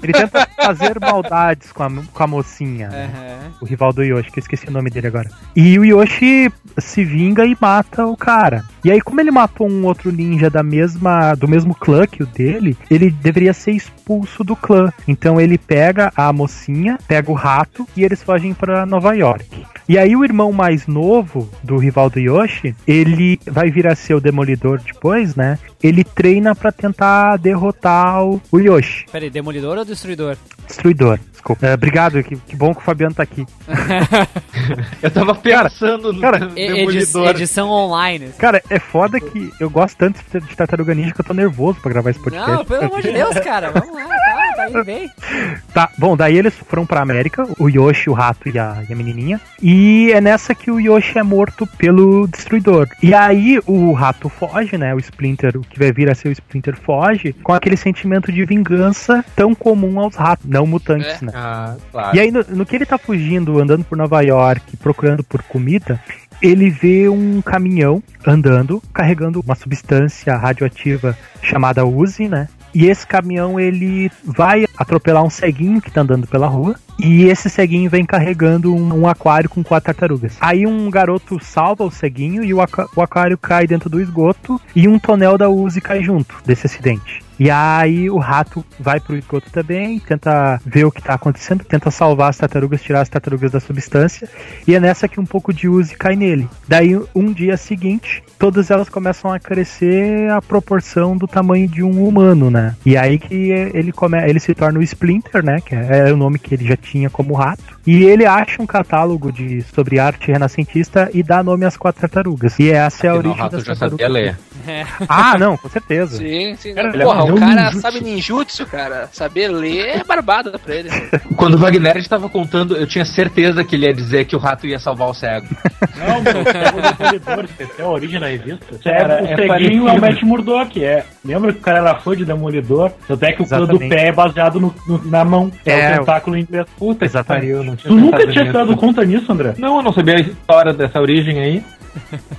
ele tenta fazer maldades com a, com a mocinha. né? O rival do Yoshi, que eu esqueci o nome dele agora. E o Yoshi se vinga e mata o cara. E aí, como ele matou um outro ninja da mesma, do mesmo clã que o dele, ele deveria ser expulso do clã. Então ele pega a mocinha, pega o rato e eles fogem para Nova York. E aí o irmão mais novo do rival do Yoshi, ele vai vir a ser o Demolidor depois, né? Ele treina pra tentar derrotar o, o Yoshi. Peraí, Demolidor ou Destruidor? Destruidor, desculpa. É, obrigado, que, que bom que o Fabiano tá aqui. <laughs> Eu tava pensando no cara, <laughs> E- edi- Demolidor. edição online. Cara, é foda que eu gosto tanto de Tartaruga Ninja que eu tô nervoso pra gravar esse podcast. Não, pelo amor de Deus, cara. Vamos lá, <laughs> tá, tá. Tá, bom, daí eles foram pra América, o Yoshi, o rato e a, e a menininha. E é nessa que o Yoshi é morto pelo Destruidor. E aí o rato foge, né? O Splinter, o que vai vir a ser o Splinter, foge com aquele sentimento de vingança tão comum aos ratos, não mutantes, É. né? Ah, claro. E aí, no, no que ele tá fugindo, andando por Nova York, procurando por comida, ele vê um caminhão andando, carregando uma substância radioativa chamada Uzi, né? E esse caminhão ele vai atropelar um ceguinho que tá andando pela rua. E esse ceguinho vem carregando um, um aquário com quatro tartarugas. Aí um garoto salva o ceguinho e o, aqua- o aquário cai dentro do esgoto. E um tonel da Uzi cai junto desse acidente. E aí o rato vai pro esgoto também, tenta ver o que tá acontecendo, tenta salvar as tartarugas, tirar as tartarugas da substância. E é nessa que um pouco de Uzi cai nele. Daí, um dia seguinte, todas elas começam a crescer a proporção do tamanho de um humano, né? E aí que ele, come... ele se torna o Splinter, né? Que é o nome que ele já tinha como rato. E ele acha um catálogo de sobre arte renascentista e dá nome às quatro tartarugas. E essa é a Afinal, o origem rato das já tartarugas. sabia ler. É. Ah, não, com certeza. Sim, sim. Cara, ele Porra, o cara ninjutsu. sabe ninjutsu, cara. Saber ler é barbada pra ele. <laughs> Quando o Wagner estava contando, eu tinha certeza que ele ia dizer que o rato ia salvar o cego. Não, meu, é o Demolidor, essa é a origem da revista. Cara, o é ceguinho é o. Matt Murdock, é. Lembra que o cara era fã de Demolidor? Tanto é que o plano do pé é baseado no, no- na mão. É, É, o tentáculo em inglês. Puta que Exatamente. pariu, não tinha Tu nunca tinha se dado conta nisso, André? Não, eu não sabia a história dessa origem aí.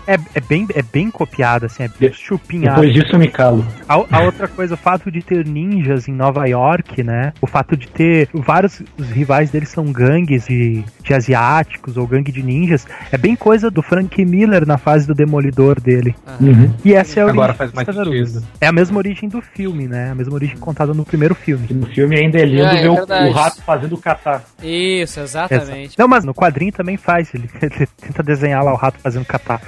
É, é, bem, é bem copiado, assim, é bem chupinhado. Depois disso eu me calo. A, a outra coisa, o fato de ter ninjas em Nova York, né? O fato de ter vários os rivais deles são gangues de, de asiáticos ou gangue de ninjas, é bem coisa do Frank Miller na fase do Demolidor dele. Uhum. E essa é a origem Agora faz mais sentido. É a mesma origem do filme, né? A mesma origem contada no primeiro filme. No filme ainda é lindo É, é ver o- verdade. o rato fazendo o catar. Isso, exatamente. Não, mas no quadrinho também faz. Ele, <laughs> ele tenta desenhar lá o rato fazendo catar.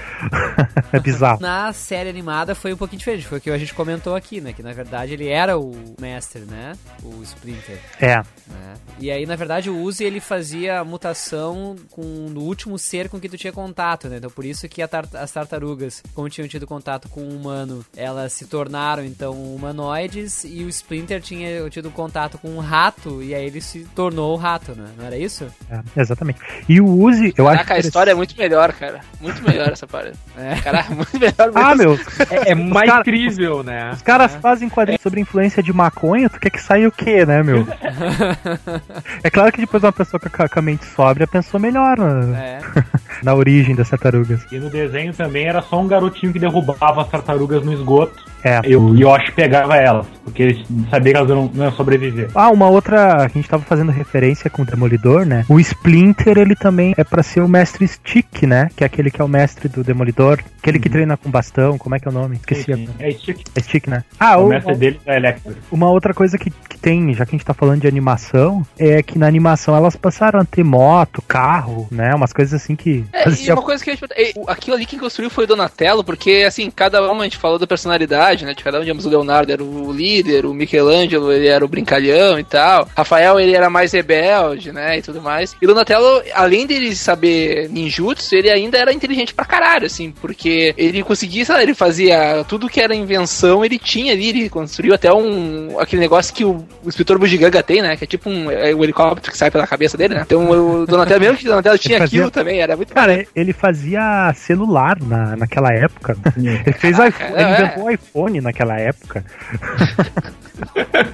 <laughs> é bizarro. Na série animada foi um pouquinho diferente, foi o que a gente comentou aqui, né? Que na verdade ele era o mestre, né? O Splinter. É. né? E aí, na verdade, o Uzi ele fazia a mutação com no último ser com que tu tinha contato, né? Então por isso que tar- as tartarugas, como tinham tido contato com o humano, elas se tornaram então humanoides e o Splinter tinha tido contato com um rato e aí ele se tornou o rato, né? Não era isso? É, exatamente. E o Uzi, eu acho Caraca, a história é muito melhor, cara. Muito melhor essa parada. <laughs> É. Caraca, muito melhor. Ah, muito- meu. É, é mais cara- crível, né? Os caras fazem quadrinhos sobre influência de maconha, tu quer que saia o quê, né, meu? <laughs> é claro que depois uma pessoa com a, com a mente sóbria pensou melhor na, É. <laughs> na origem das tartarugas. E no desenho também era só um garotinho que derrubava as tartarugas no esgoto. É. E o Yoshi pegava elas, porque ele sabia que elas não, não iam sobreviver. Ah, uma outra. A gente tava fazendo referência com o Demolidor, né? O Splinter, ele também é pra ser o mestre Stick, né? Que é aquele que é o mestre do Demolidor. Aquele que treina com bastão, como é que é o nome? Esqueci. Sim, sim. É Stick. É Stick, né? Ah, o o, mestre dele é Electro. uma outra coisa que, que tem, já que a gente tá falando de animação, é que na animação elas passaram a ter moto, carro, né? Umas coisas assim que. É, e uma coisa que eu ia te perguntar, e o- aquilo ali quem construiu foi o Donatello, porque assim, cada uma a gente falou da personalidade, né? De cada um, digamos, o Leonardo era o líder, o Michelangelo ele era o brincalhão e tal. Rafael ele era mais rebelde, né? E tudo mais. E o Donatello, além dele saber ninjutsu, ele ainda era inteligente pra caralho, assim, porque ele conseguia, sei lá, ele fazia tudo que era invenção, ele tinha ali, ele construiu até um aquele negócio que o, o escritor Bugiganga tem, né? Que é tipo um, é o helicóptero que sai pela cabeça dele, né? Então o Donatello, mesmo que o Donatello tinha fazia- aquilo também, era muito Cara, ele fazia celular na, naquela época. Ele fez Caraca, iPhone, ele é. inventou o iPhone naquela época.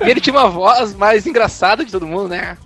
E <laughs> ele tinha uma voz mais engraçada de todo mundo, né?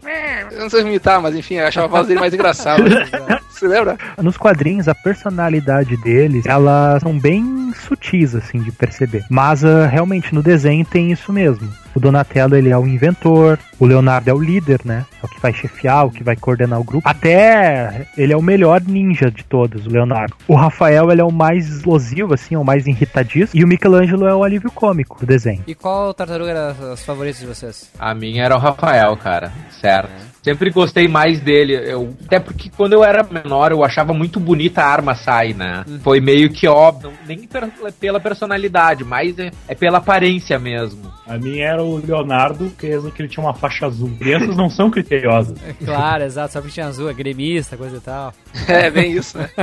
Eu não sei imitar, mas enfim, eu achava a voz dele mais engraçada. <laughs> Você lembra? Nos quadrinhos, a personalidade deles, elas são bem sutis, assim, de perceber. Mas ah, realmente no desenho tem isso mesmo. O Donatello, ele é o inventor, o Leonardo é o líder, né? É o que vai chefiar, o que vai coordenar o grupo. Até ele é o melhor ninja de todos, o Leonardo. O Rafael, ele é o mais explosivo, assim, é o mais irritadiço. E o Michelangelo é o alívio cômico do desenho. E qual tartaruga era as favoritas de vocês? A minha era o Rafael, cara. Certo. Sempre gostei mais dele. Eu, até porque quando eu era menor, eu achava muito bonita a arma sai, né? Foi meio que óbvio. Nem per- pela personalidade, mas é, é pela aparência mesmo. A minha era o Leonardo, que ele tinha uma faixa azul. Crianças não são criteriosas. <laughs> Claro, exato, só porque tinha azul, é gremista, coisa e tal. <laughs> É, bem isso, né? <laughs>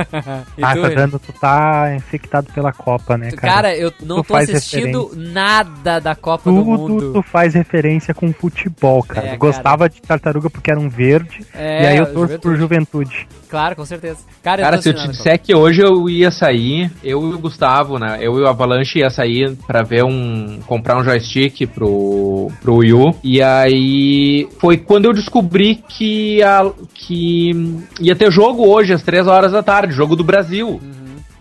Ah, tu, tá Renan? vendo? Tu tá infectado pela Copa, né, cara? Cara, eu não Tu tô faz assistindo nada da Copa do Tudo Mundo. tu faz referência com futebol, cara. É, Eu gostava de tartaruga porque era um verde. É, e aí eu torço por juventude. Claro, com certeza. Cara, Cara, tô se eu te assinando, disser que hoje eu ia sair, eu e o Gustavo, né? Eu e o Avalanche ia sair pra ver um. comprar um joystick pro, pro Wii U. E aí foi quando eu descobri que, a, que ia ter jogo hoje, às 3 horas da tarde, jogo do Brasil.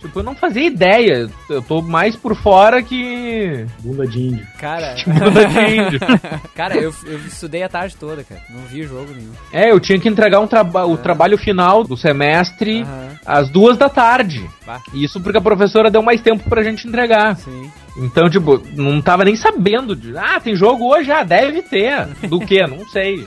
Tipo, eu não fazia ideia. Eu tô mais por fora que. Bunda de índio. Cara, <laughs> Bunda de índio. <laughs> cara eu, eu estudei a tarde toda, cara. Não vi jogo nenhum. É, eu tinha que entregar um traba o trabalho final do semestre às duas da tarde. Bah. Isso porque a professora deu mais tempo pra gente entregar. Sim. Então, tipo, não tava nem sabendo de. Ah, tem jogo hoje? Ah, deve ter. <laughs> Do que? Não sei.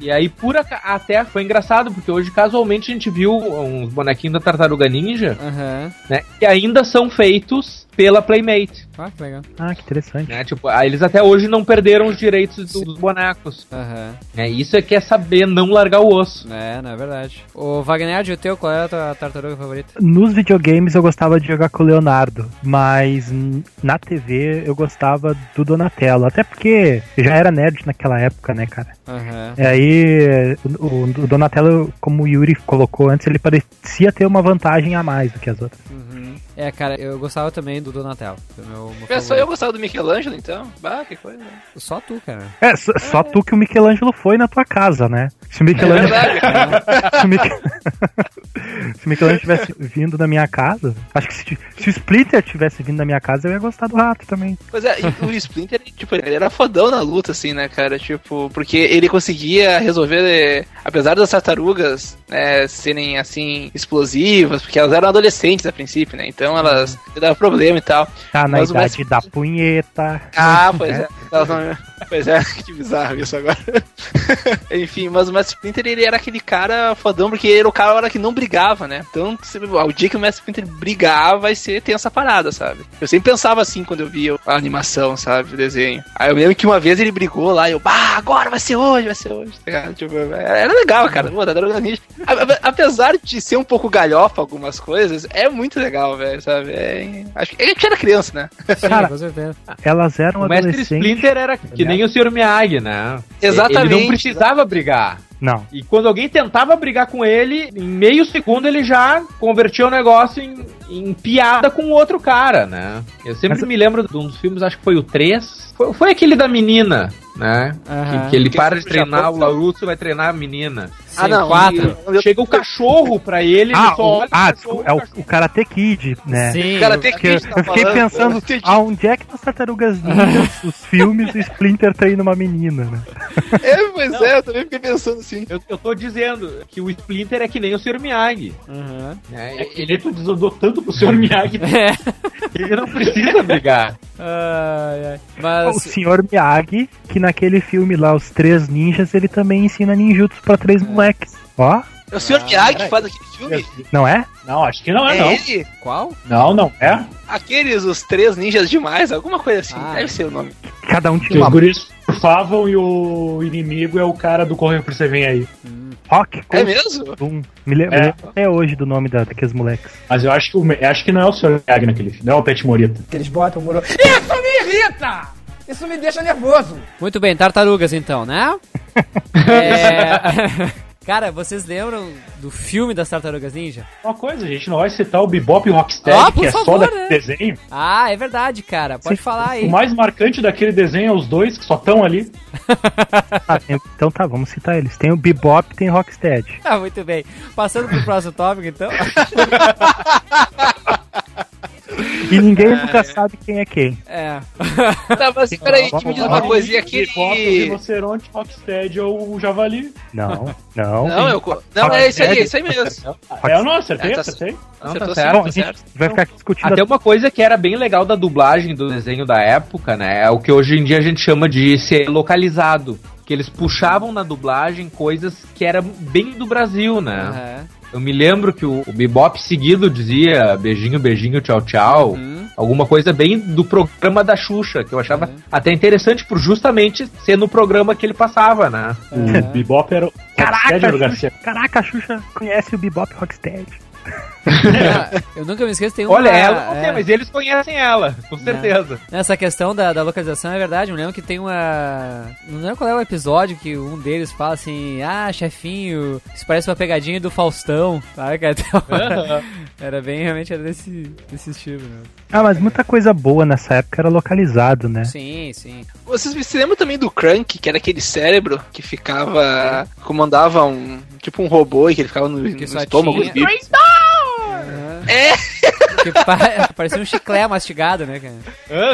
E aí, por aca- até foi engraçado, porque hoje casualmente a gente viu uns bonequinhos da Tartaruga Ninja, Aham. né? Que ainda são feitos pela Playmate. Ah, que legal. Ah, que interessante. Né? Tipo, ah, eles até hoje não perderam os direitos do- dos bonecos. Aham. Né? Isso é que é saber não largar o osso. É, não é verdade. Ô, Wagner, o teu, qual é a tua tartaruga favorita? Nos videogames eu gostava de jogar com o Leonardo, mas na TV eu gostava do Donatello. Até porque já era nerd naquela época, né, cara? Aham. E aí, o, o- o Donatello, como o Yuri colocou antes, ele parecia ter uma vantagem a mais do que as outras. Uhum. É, cara, eu gostava também do Donatello. Foi meu, meu É, só eu gostava do Michelangelo, então. Bah, que coisa. Só tu, cara. É, só, só tu que o Michelangelo foi na tua casa, né? Se o Michelangelo. verdade, <laughs> se, o Mich- <laughs> Se o Michelangelo tivesse vindo da minha casa, acho que se, se o Splinter tivesse vindo da minha casa, eu ia gostar do rato também. Pois é, o Splinter, tipo, ele era fodão na luta, assim, né, cara? Tipo, porque ele conseguia resolver, apesar das tartarugas né, serem, assim, explosivas, porque elas eram adolescentes a princípio, né? Então elas davam problema e tal. Tá na Mas idade da punheta. Ah, pois é. <laughs> Elas não- Pois é, <laughs> que bizarro isso agora. <laughs> Enfim, mas o Mestre Splinter ele era aquele cara fodão, porque ele era o cara que não brigava, né? Então, o dia que o Mestre Splinter brigar, vai ser tensa parada, sabe? Eu sempre pensava assim quando eu via a animação, sabe? O desenho. Aí eu lembro que uma vez ele brigou lá e eu, bah, agora vai ser hoje, vai ser hoje. tá? Tipo, era legal, cara. Pô, a- Apesar de ser um pouco galhofa algumas coisas, é muito legal, velho, sabe? É... Acho que a gente era criança, né? Sim, Cara, com certeza. Elas eram O mestre adolescentes. Splinter era que nem o Sr. Miyagi, né? Exatamente. Ele não precisava brigar. Não. E quando alguém tentava brigar com ele, em meio segundo ele já convertia o negócio em, em piada com o outro cara, né? Eu sempre Mas- me lembro de um dos filmes, acho que foi o 3. Foi, foi aquele da menina, né? Aham. Que, que ele para de treinar, o Larusso vai treinar a menina. Ah, não. quatro. eu- Chega o cachorro pra ele, ele Ah, só o, olha ah o desculpa, cachorro, é o, o Karate Kid, né? Sim. O cara tem Porque eu, que eu fiquei pensando, aonde é que nas Tartarugas <laughs> Ninjas, os filmes, o Splinter treina uma menina, né? <laughs> É, pois é, eu também fiquei pensando assim. Eu, eu tô dizendo que o Splinter é que nem o Sr. Miyagi. Né? É ele desandou tanto pro Sr. Miyagi. <laughs> É. Ele não precisa brigar. Ai, ai. O Mas. Sr. Miyagi, que naquele filme lá, Os Três Ninjas, ele também ensina ninjutsu pra três moleques. Ó, É o Sr. Miyagi que faz aquele filme? não é? Não, acho que não é, É não. ele? Qual? Não, não é. Aqueles, os três ninjas demais, alguma coisa assim. Ah. Deve ser o nome. Cada um Que tinha os uma guris surfavam e o inimigo é o cara do Correio por você vem aí. Rock. É mesmo? Boom. Me lembro É. até hoje do nome da, daqueles moleques. Mas eu acho que, o, eu acho que não é o Sr. Miyagi naquele filme, não é o Pet Morita. Que eles botam muro. Isso me irrita! Isso me deixa nervoso. Muito bem, tartarugas então, né? <laughs> É... <laughs> Cara, vocês lembram do filme das Tartarugas Ninja? Uma coisa, a gente não vai citar o Bebop e o Rocksteady, Ah, que é só favor, daquele né? desenho. Ah, é verdade, cara. Pode falar aí. O mais marcante daquele desenho é os dois que só estão ali. <laughs> Ah, então tá, vamos citar eles. Tem o Bebop e tem o Rocksteady. Ah, muito bem. Passando pro próximo tópico, então. <laughs> E ninguém nunca sabe quem é quem. É. <laughs> Tá, mas peraí, me diz uma coisa. E é o rinoceronte, Rocksteady é o javali. Não, <laughs> não. Não, eu... não é isso aí, é isso aí mesmo. É, eu não acertei, É, tá- acertei. Não, Acertou tá certo. Bom, tá a gente certo. vai ficar aqui discutindo Até uma coisa que era bem legal da dublagem do desenho da época, né? É o que hoje em dia a gente chama de ser localizado. Que eles puxavam na dublagem coisas que eram bem do Brasil, né? Aham. Eu me lembro que o, o Bebop seguido dizia beijinho, beijinho, tchau, tchau. Uhum. Alguma coisa bem do programa da Xuxa, que eu achava até interessante por justamente ser no programa que ele passava, né? O Bebop era o Caraca, Rocksteady. Xuxa, caraca, a Xuxa conhece o Bebop Rocksteady. Eu nunca me esqueço, tem uma... Olha, ela não é, tem, mas eles conhecem ela, com certeza. Nessa questão da, da localização é verdade, eu lembro que tem uma. Não lembro qual é o episódio que um deles fala assim: Ah, chefinho, isso parece uma pegadinha do Faustão, sabe? cara? Então, era bem, realmente era desse, desse estilo, né? Ah, mas muita coisa boa nessa época era localizado, né? Sim, sim. Vocês se lembram também do Crank, que era aquele cérebro que ficava. comandava um. tipo um robô e que ele ficava no, Que no estômago tinha- dos? É! Que pa- <laughs> parecia um chiclete mastigado, né, cara?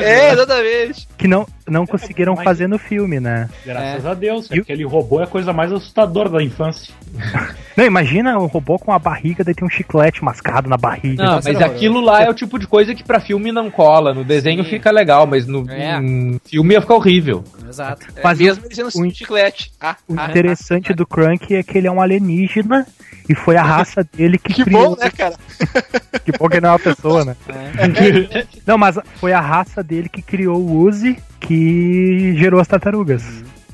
É, exatamente. Que não, não conseguiram fazer no filme, né? Graças É. a Deus, aquele robô é a coisa mais assustadora da infância. <laughs> Não, imagina um robô com a barriga, daí tem um chiclete mascado na barriga. Não, Nossa, mas aquilo lá é o tipo de coisa que pra filme não cola. No desenho Sim. fica legal, mas no É. filme ia ficar horrível. Exato. É, Mas mesmo ele sendo um chiclete. Ah, O ah, interessante do Crank é que ele é um alienígena e foi a <laughs> raça dele que, Que criou. bom, né, cara? Que bom que não é uma pessoa, né? É. Não, mas foi a raça dele que criou o Uzi que gerou as tartarugas.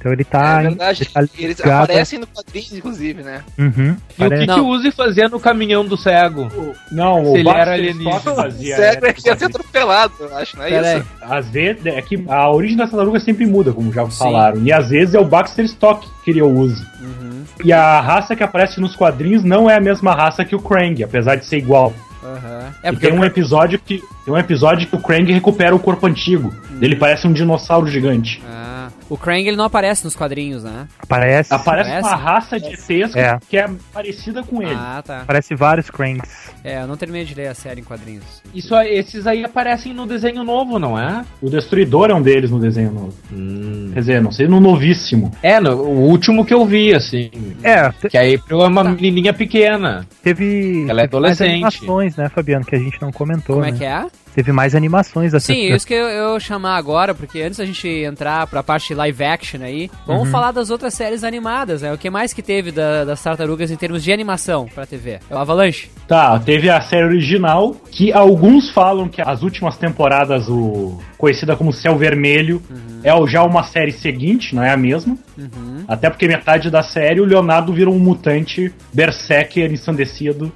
Então ele tá. é verdade. ele tá Eles ligado- aparecem no quadrinho, inclusive, né? Uhum, E o que, que o Uzi fazia no caminhão do cego? Não, Se o ele Baxter era alienígena. Stock fazia. Cego é que ia ser atropelado, eu acho, não é Pera aí. isso? Às vezes, é que a origem das tartarugas sempre muda, como já falaram. E às vezes é o Baxter Stock que criou o Uzi. Uhum. E a raça que aparece nos quadrinhos não é a mesma raça que o Krang, apesar de ser igual. Aham. É E porque tem um episódio que tem um episódio que o Krang recupera o corpo antigo. Ele parece um dinossauro gigante. Ah. O Krang ele não aparece nos quadrinhos, né? Aparece. Aparece Parece? uma raça de ETs É. que é parecida com ele. Ah, tá. Aparece vários Cranks. É, eu não terminei de ler a série em quadrinhos. Isso, aí- esses aí aparecem no desenho novo, não é? O Destruidor é um deles no desenho novo. Hum. Quer dizer, não sei no novíssimo. É, no, o último que eu vi, assim. É, te- Que a April é uma menininha pequena. teve. Ela é teve adolescente. animações, né, Fabiano? Que a gente não comentou. Como é né? que é? Teve mais animações da Sim, isso que eu, eu chamar agora, porque antes da gente entrar pra parte live action aí, vamos Uhum. falar das outras séries animadas, né? O que mais que teve da- das tartarugas em termos de animação pra TV? É o Avalanche. Tá, teve a série original, que alguns falam que as últimas temporadas, o conhecida como Céu Vermelho, é o- já uma série seguinte, não é a mesma. Uhum. Até porque metade da série o Leonardo virou um mutante berserker ensandecido.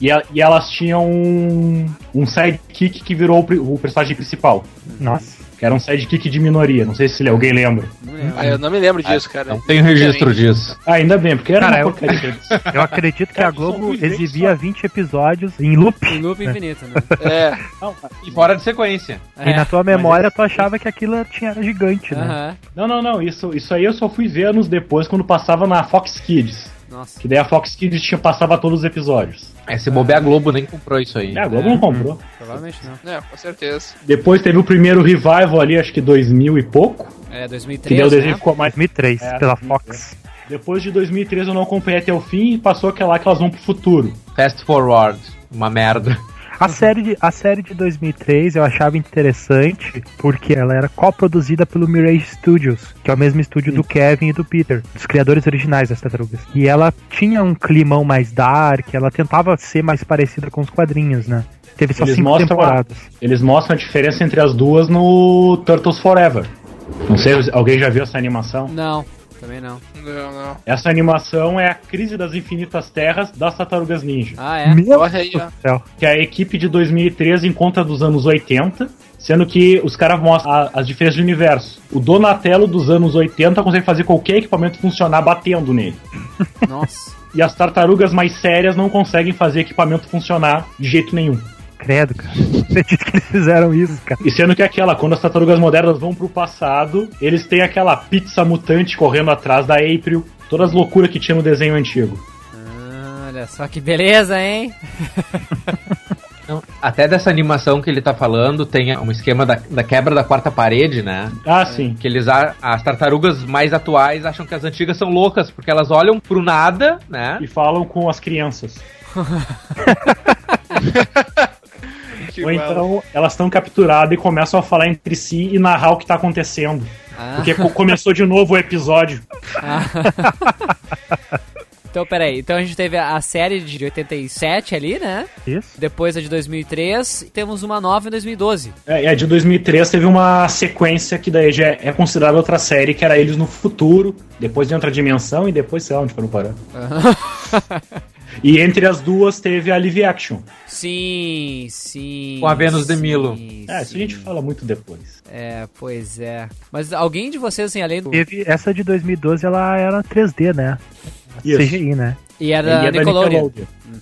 E, a- e elas tinham um, um sidekick que virou o, o personagem principal. Nossa. Que era um sidekick de minoria. Não sei se alguém lembra. Ah, eu não me lembro disso, cara. Não tenho registro disso. Ah, ainda bem, porque era Cara, uma eu- porcaria. <laughs> Eu acredito que a Globo exibia 20 episódios em loop. Em loop infinito, né? <laughs> É. E fora de sequência. E na tua memória tu achava que aquilo tinha, era gigante, né? Aham. Não, não, não. Isso, isso aí eu só fui ver anos depois, quando passava na Fox Kids. Nossa. Que daí a Fox Kids tinha, passava todos os episódios. É, se bobear a Globo nem comprou isso aí. É, a Globo não comprou. Provavelmente não. É, com certeza. Depois teve o primeiro revival ali, acho que 2000 e pouco. É, Que 2003, daí o desenho né? ficou mais. 2003, É, pela 2003. Fox. Depois de 2013 eu não acompanhei até o fim e passou aquela que elas vão pro futuro. Fast Forward. Uma merda. A série, de, a série de 2003 eu achava interessante porque ela era coproduzida pelo Mirage Studios, que é o mesmo estúdio do Kevin e do Peter, dos criadores originais das tartarugas. E ela tinha um climão mais dark, ela tentava ser mais parecida com os quadrinhos, né? Teve só Eles cinco a, temporadas. eles mostram a diferença entre as duas no Turtles Forever. Não sei se alguém já viu essa animação. Não, também não. Não, não. Essa animação é a crise das infinitas terras das tartarugas ninja. Ah, é? Meu Olha aí, ó. Que a equipe de 2013 encontra dos anos 80, sendo que os caras mostram a- as diferenças de universo. O Donatello dos anos 80 consegue fazer qualquer equipamento funcionar batendo nele. Nossa. E as tartarugas mais sérias não conseguem fazer equipamento funcionar de jeito nenhum. Credo, cara. Não acredito que eles fizeram isso, cara. E sendo que aquela, quando as tartarugas modernas vão pro passado, eles têm aquela pizza mutante correndo atrás da April, todas as loucuras que tinha no desenho antigo. Ah, olha só que beleza, hein? <laughs> Não, até dessa animação que ele tá falando, tem um esquema da, da quebra da quarta parede, né? Ah, sim. Que eles as tartarugas mais atuais acham que as antigas são loucas, porque elas olham pro nada, né? E falam com as crianças. <laughs> Que Ou então elas estão capturadas e começam a falar entre si e narrar o que tá acontecendo. Ah. Porque co- começou de novo o episódio. <laughs> Então, peraí. Então a gente teve a série de 87 ali, né? Isso. Depois a de 2003. E temos uma nova em 2012. É, e a de 2003 teve uma sequência que daí já é considerada outra série, que era eles no futuro, depois de outra dimensão e depois sei lá onde foram parar. <laughs> E entre as duas teve a live action. Sim, sim. Com a Vênus de sim, Milo. É, isso a gente fala muito depois. É, pois é. Mas alguém de vocês, assim, além do. Teve essa de 2012, ela era 3D, né? Isso. CGI, né? E era E é da Nickelodeon.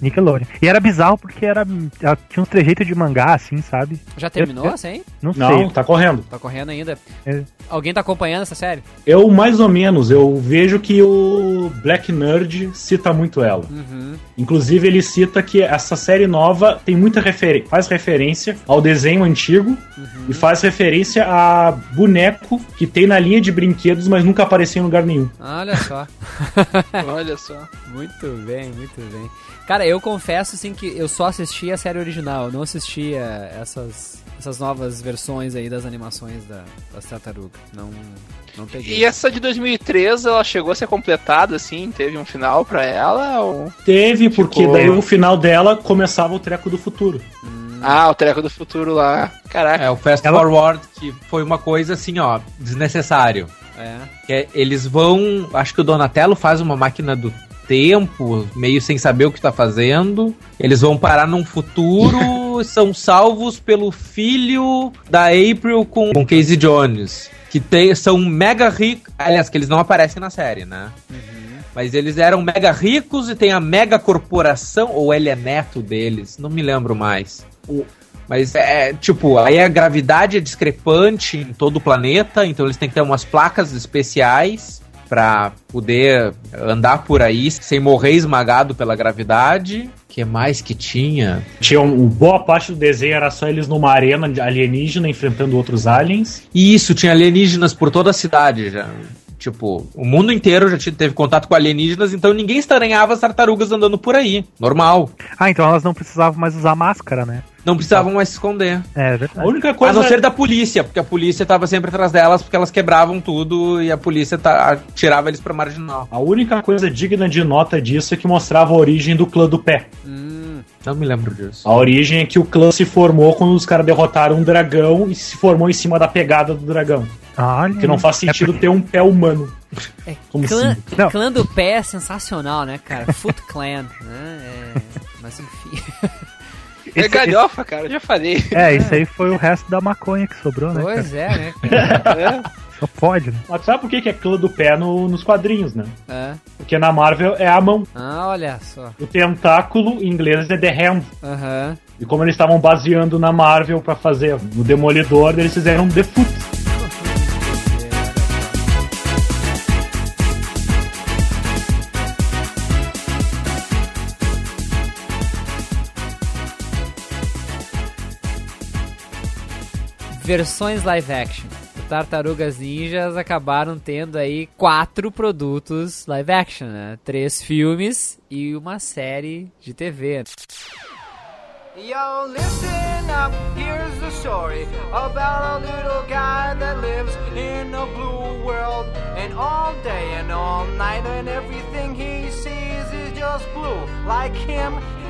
Nickelodeon. E era bizarro porque era, tinha uns trejeitos de mangá, assim, sabe? Já terminou Eu- eu- assim? Não, Não, sei. tá correndo. Tá correndo ainda? É. Alguém tá acompanhando essa série? Eu, mais ou menos, eu vejo que o Black Nerd cita muito ela. Uhum. Inclusive, ele cita que essa série nova tem muita referência, faz referência ao desenho antigo e faz referência a boneco que tem na linha de brinquedos, mas nunca apareceu em lugar nenhum. Olha só. <laughs> Olha só. muito bem, muito bem. Cara, eu confesso assim que eu só assisti a série original, eu não assistia essas, essas novas versões aí das animações da, das tartarugas. Não, não peguei. E essa de 2003, ela chegou a ser completada, assim? Teve um final pra ela? Ou... Teve, porque Ficou- daí o final dela começava o treco do futuro. Ah, o treco do futuro lá. Caraca. É, o Fast Ela- Forward, que foi uma coisa assim, ó, desnecessário. É. Que é, eles vão. Acho que o Donatello faz uma máquina do tempo, meio sem saber o que tá fazendo. Eles vão parar num futuro, <laughs> são salvos pelo filho da April com, com Casey Jones. Que tem, são mega ricos. Aliás, que eles não aparecem na série, né? Mas eles eram mega ricos e tem a mega corporação, ou ele é neto deles, não me lembro mais. Mas é, tipo, aí a gravidade é discrepante em todo o planeta, então eles têm que ter umas placas especiais pra poder andar por aí sem morrer esmagado pela gravidade. que mais que tinha? Tinha um, boa parte do desenho era só eles numa arena de alienígena enfrentando outros aliens. Isso, tinha alienígenas por toda a cidade já. Tipo, o mundo inteiro já te- teve contato com alienígenas, então ninguém estranhava as tartarugas andando por aí. Normal. Ah, então elas não precisavam mais usar máscara, né? Não precisavam mais se esconder. É verdade. A única A coisa não ser da polícia, porque a polícia tava sempre atrás delas, porque elas quebravam tudo e a polícia tá, tirava eles pra marginal. A única coisa digna de nota disso é que mostrava a origem do clã do pé. Não me lembro disso. A origem é que o clã se formou quando os caras derrotaram um dragão e se formou em cima da pegada do dragão. Olha. Que não faz sentido ter um pé humano. Como Clã, assim? Não. clã do pé é sensacional, né, cara? Foot Clan, né? É, mas enfim. É galhofa, cara, eu já falei. É, isso aí foi o resto da maconha que sobrou, né? Pois cara? é, né? cara? É. <laughs> Só pode, né? Mas sabe por que que é clã do pé no- nos quadrinhos, né? É. Porque na Marvel é a mão. Ah, olha só. O tentáculo em inglês é the hand. Aham. E como eles estavam baseando na Marvel pra fazer o Demolidor, eles fizeram The Foot. Versões live action. Tartarugas Ninjas acabaram tendo aí quatro produtos live action, né? Três filmes e uma série de TV. Yo, listen up, here's the story about a little guy that lives in a blue world. And all day and all night, and everything he sees is just blue. Like him,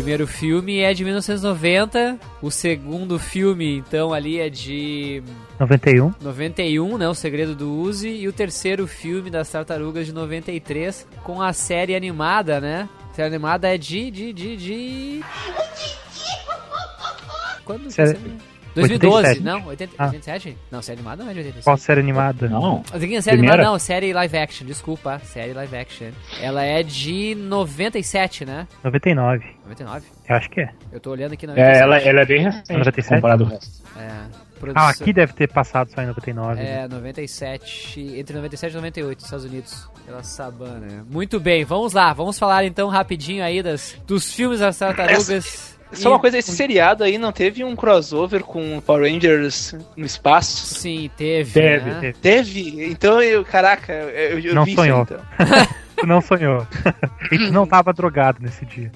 primeiro filme é de 1990, o segundo filme, então, ali é de 91. 91, né? O Segredo do Uzi. E o terceiro filme das Tartarugas de 93, com a série animada, né? A série animada é de. de. de. de... Quando? que Série-? 2012, 87. não? 80, Ah. 87? Não, série animada não é de 87. Qual série animada? Não. Série Primeira? animada, não, série live action, desculpa, série live action. Ela é de 97, né? 99. 99? Eu acho que é. Eu tô olhando aqui 97. É, ela, ela é bem recente 97? comparado ao resto. É, Ah, produção- aqui deve ter passado só em 99. né? É, 97, entre 97 e 98, nos Estados Unidos, pela Saban, né? Muito bem, vamos lá, vamos falar então rapidinho aí das, dos filmes das tartarugas. Só uma coisa, esse seriado aí não teve um crossover com Power Rangers no espaço? Sim, teve. Teve, né? teve. Teve? Então eu, caraca, eu, eu Não vi sonhou. isso então. Tu <laughs> não sonhou. <laughs> A gente não tava drogado nesse dia.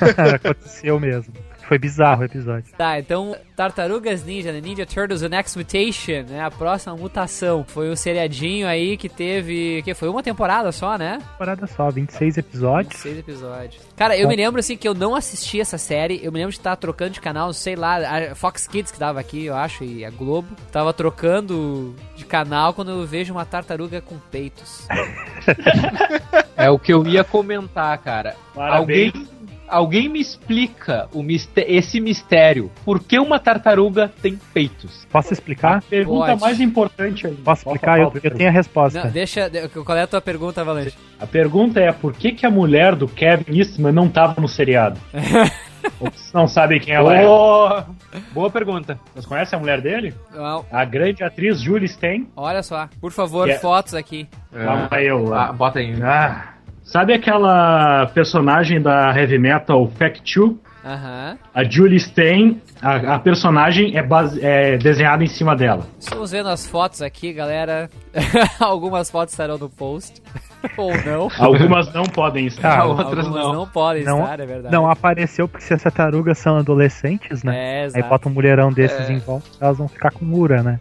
<laughs> Aconteceu mesmo. Foi bizarro o episódio. Tá, então Tartarugas Ninja, né? Ninja Turtles The Next Mutation, né? A próxima mutação. Foi um seriadinho aí que teve. que Foi uma temporada só, né? Temporada só, 26 episódios. Seis episódios. Cara, eu me lembro assim que eu não assisti essa série. Eu me lembro de estar trocando de canal, sei lá, a Fox Kids que tava aqui, eu acho, e a Globo. Tava trocando de canal quando eu vejo uma tartaruga com peitos. <laughs> É o que eu ia comentar, cara. Parabéns. Alguém, alguém me explica o misté- esse mistério. Por que uma tartaruga tem peitos? Posso explicar? Pergunta Pode. mais importante aí. Posso explicar? Eu, eu tenho a resposta. Não, deixa. de- Qual é a tua pergunta, Valente? A pergunta é por que, que a mulher do Kevin Eastman não tava no seriado? <laughs> Ou vocês não sabem quem ela é? Boa, boa pergunta. Vocês conhecem a mulher dele? Não, A grande atriz Julie Sten. olha só, por favor, Que é- fotos aqui. Lá vai eu lá. Ah, bota aí. Ah, sabe aquela personagem da heavy metal Fact 2? Aham. A Julie Sten, a, a personagem é, base- é desenhada em cima dela. Estamos vendo as fotos aqui, galera. <laughs> Algumas fotos estarão no post. <laughs> Ou não. Algumas não podem estar. Ah, outras Algumas não. não podem Não, estar, é verdade. não apareceu porque se as tartarugas são adolescentes, né? É, Aí bota um mulherão desses em volta, elas vão ficar com ura, né?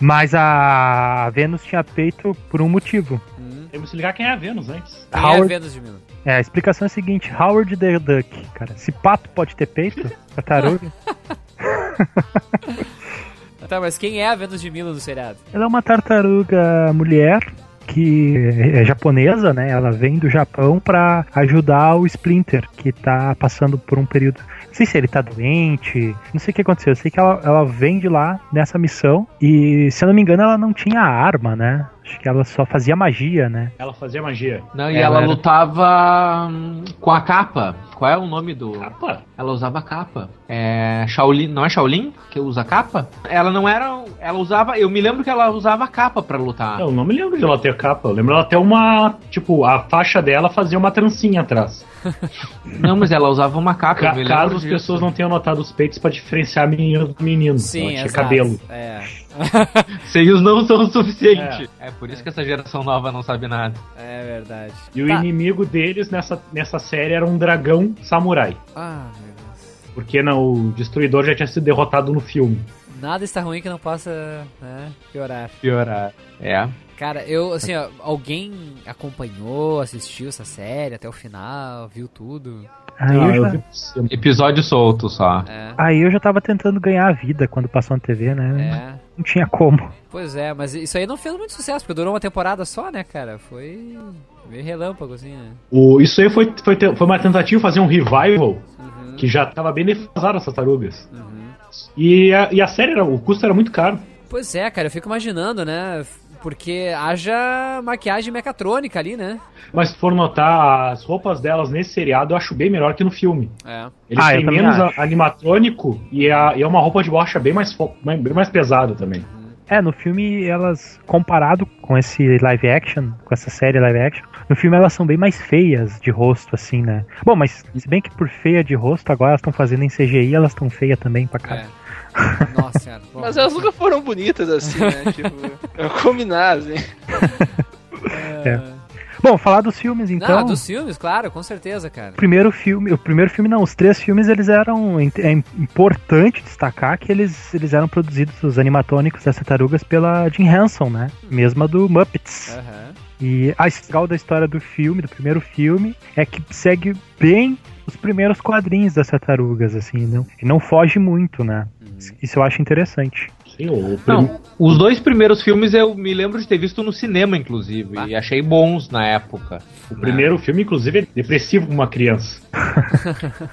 Mas a Vênus tinha peito por um motivo. Hum. Temos que ligar quem é a Vênus antes. Quem Howard- é Vênus de Milo? É, a explicação é a seguinte: Howard the Duck, cara. Se pato pode ter peito, <laughs> tartaruga. <laughs> Tá, mas quem é a Vênus de Milo no seriado? Ela é uma tartaruga mulher que é japonesa, né? Ela vem do Japão pra ajudar o Splinter, que tá passando por um período. Não sei se ele tá doente, não sei o que aconteceu. Eu sei que ela, ela vem de lá nessa missão e, se eu não me engano, ela não tinha arma, né? Acho que ela só fazia magia, né? Ela fazia magia. Não, e Ela ela, era- lutava hum, com a capa. Qual é o nome do. Capa? Ela usava capa. É. Shaolin. Não é Shaolin que usa capa? Ela não era. Ela usava. Eu me lembro que ela usava capa pra lutar. Eu não me lembro de ela ter capa. Eu lembro ela ter uma. Tipo, a faixa dela fazia uma trancinha atrás. <laughs> Não, mas ela usava uma capa. Ca- caso as disso. pessoas não tenham notado os peitos pra diferenciar menino do menino. Sim, ela tinha exato. cabelo. É. <laughs> Seios não são o suficiente. É. por isso que essa geração nova não sabe nada. É verdade. E o Tá. inimigo deles nessa, nessa série era um dragão samurai. Ah, meu Deus. Porque não, o destruidor já tinha sido derrotado no filme. Nada está ruim que não possa né, piorar. Piorar. É. Cara, eu, assim, ó, alguém acompanhou, assistiu essa série até o final, viu tudo? Aí, Ah, eu eu já, cima. Episódio solto só. É. aí eu já tava tentando ganhar a vida quando passou na TV, né? É. Não tinha como. Pois é, mas isso aí não fez muito sucesso, porque durou uma temporada só, né, cara? Foi meio relâmpago, assim, né? O, isso aí foi, foi, te- foi uma tentativa de fazer um revival Uhum. que já tava bem defasado as tartarugas. Uhum. E a, e a série, era, o custo era muito caro. Pois é, cara, eu fico imaginando, né? Porque haja maquiagem mecatrônica ali, né? Mas se for notar, as roupas delas nesse seriado eu acho bem melhor que no filme. É. Eles Ah, têm menos acho. animatrônico e, a- e é uma roupa de borracha bem mais, bem mais pesada também. É, no filme elas, comparado com esse live action, com essa série live action, no filme elas são bem mais feias de rosto, assim, né? Bom, mas se bem que por feia de rosto, agora elas estão fazendo em CGI, elas estão feias também pra cá. É. Nossa senhora. Bom, Mas elas nunca foram bonitas assim, né? <laughs> tipo, eu combinar, assim. É. Bom, falar dos filmes então. Ah, dos filmes, claro, com certeza, cara. O primeiro filme, o primeiro filme não, os três filmes eles eram é importante destacar que eles, eles eram produzidos os animatônicos das tartarugas pela Jim Henson, né? Mesma do Muppets. Aham. E a legal da história do filme, do primeiro filme, é que segue bem os primeiros quadrinhos das tartarugas, assim, não, e não foge muito, né? Isso eu acho interessante. Sim, o prim- Não, os dois primeiros filmes eu me lembro de ter visto no cinema, inclusive. Ah. E achei bons na época. o primeiro filme, inclusive, é depressivo pra uma criança. <laughs>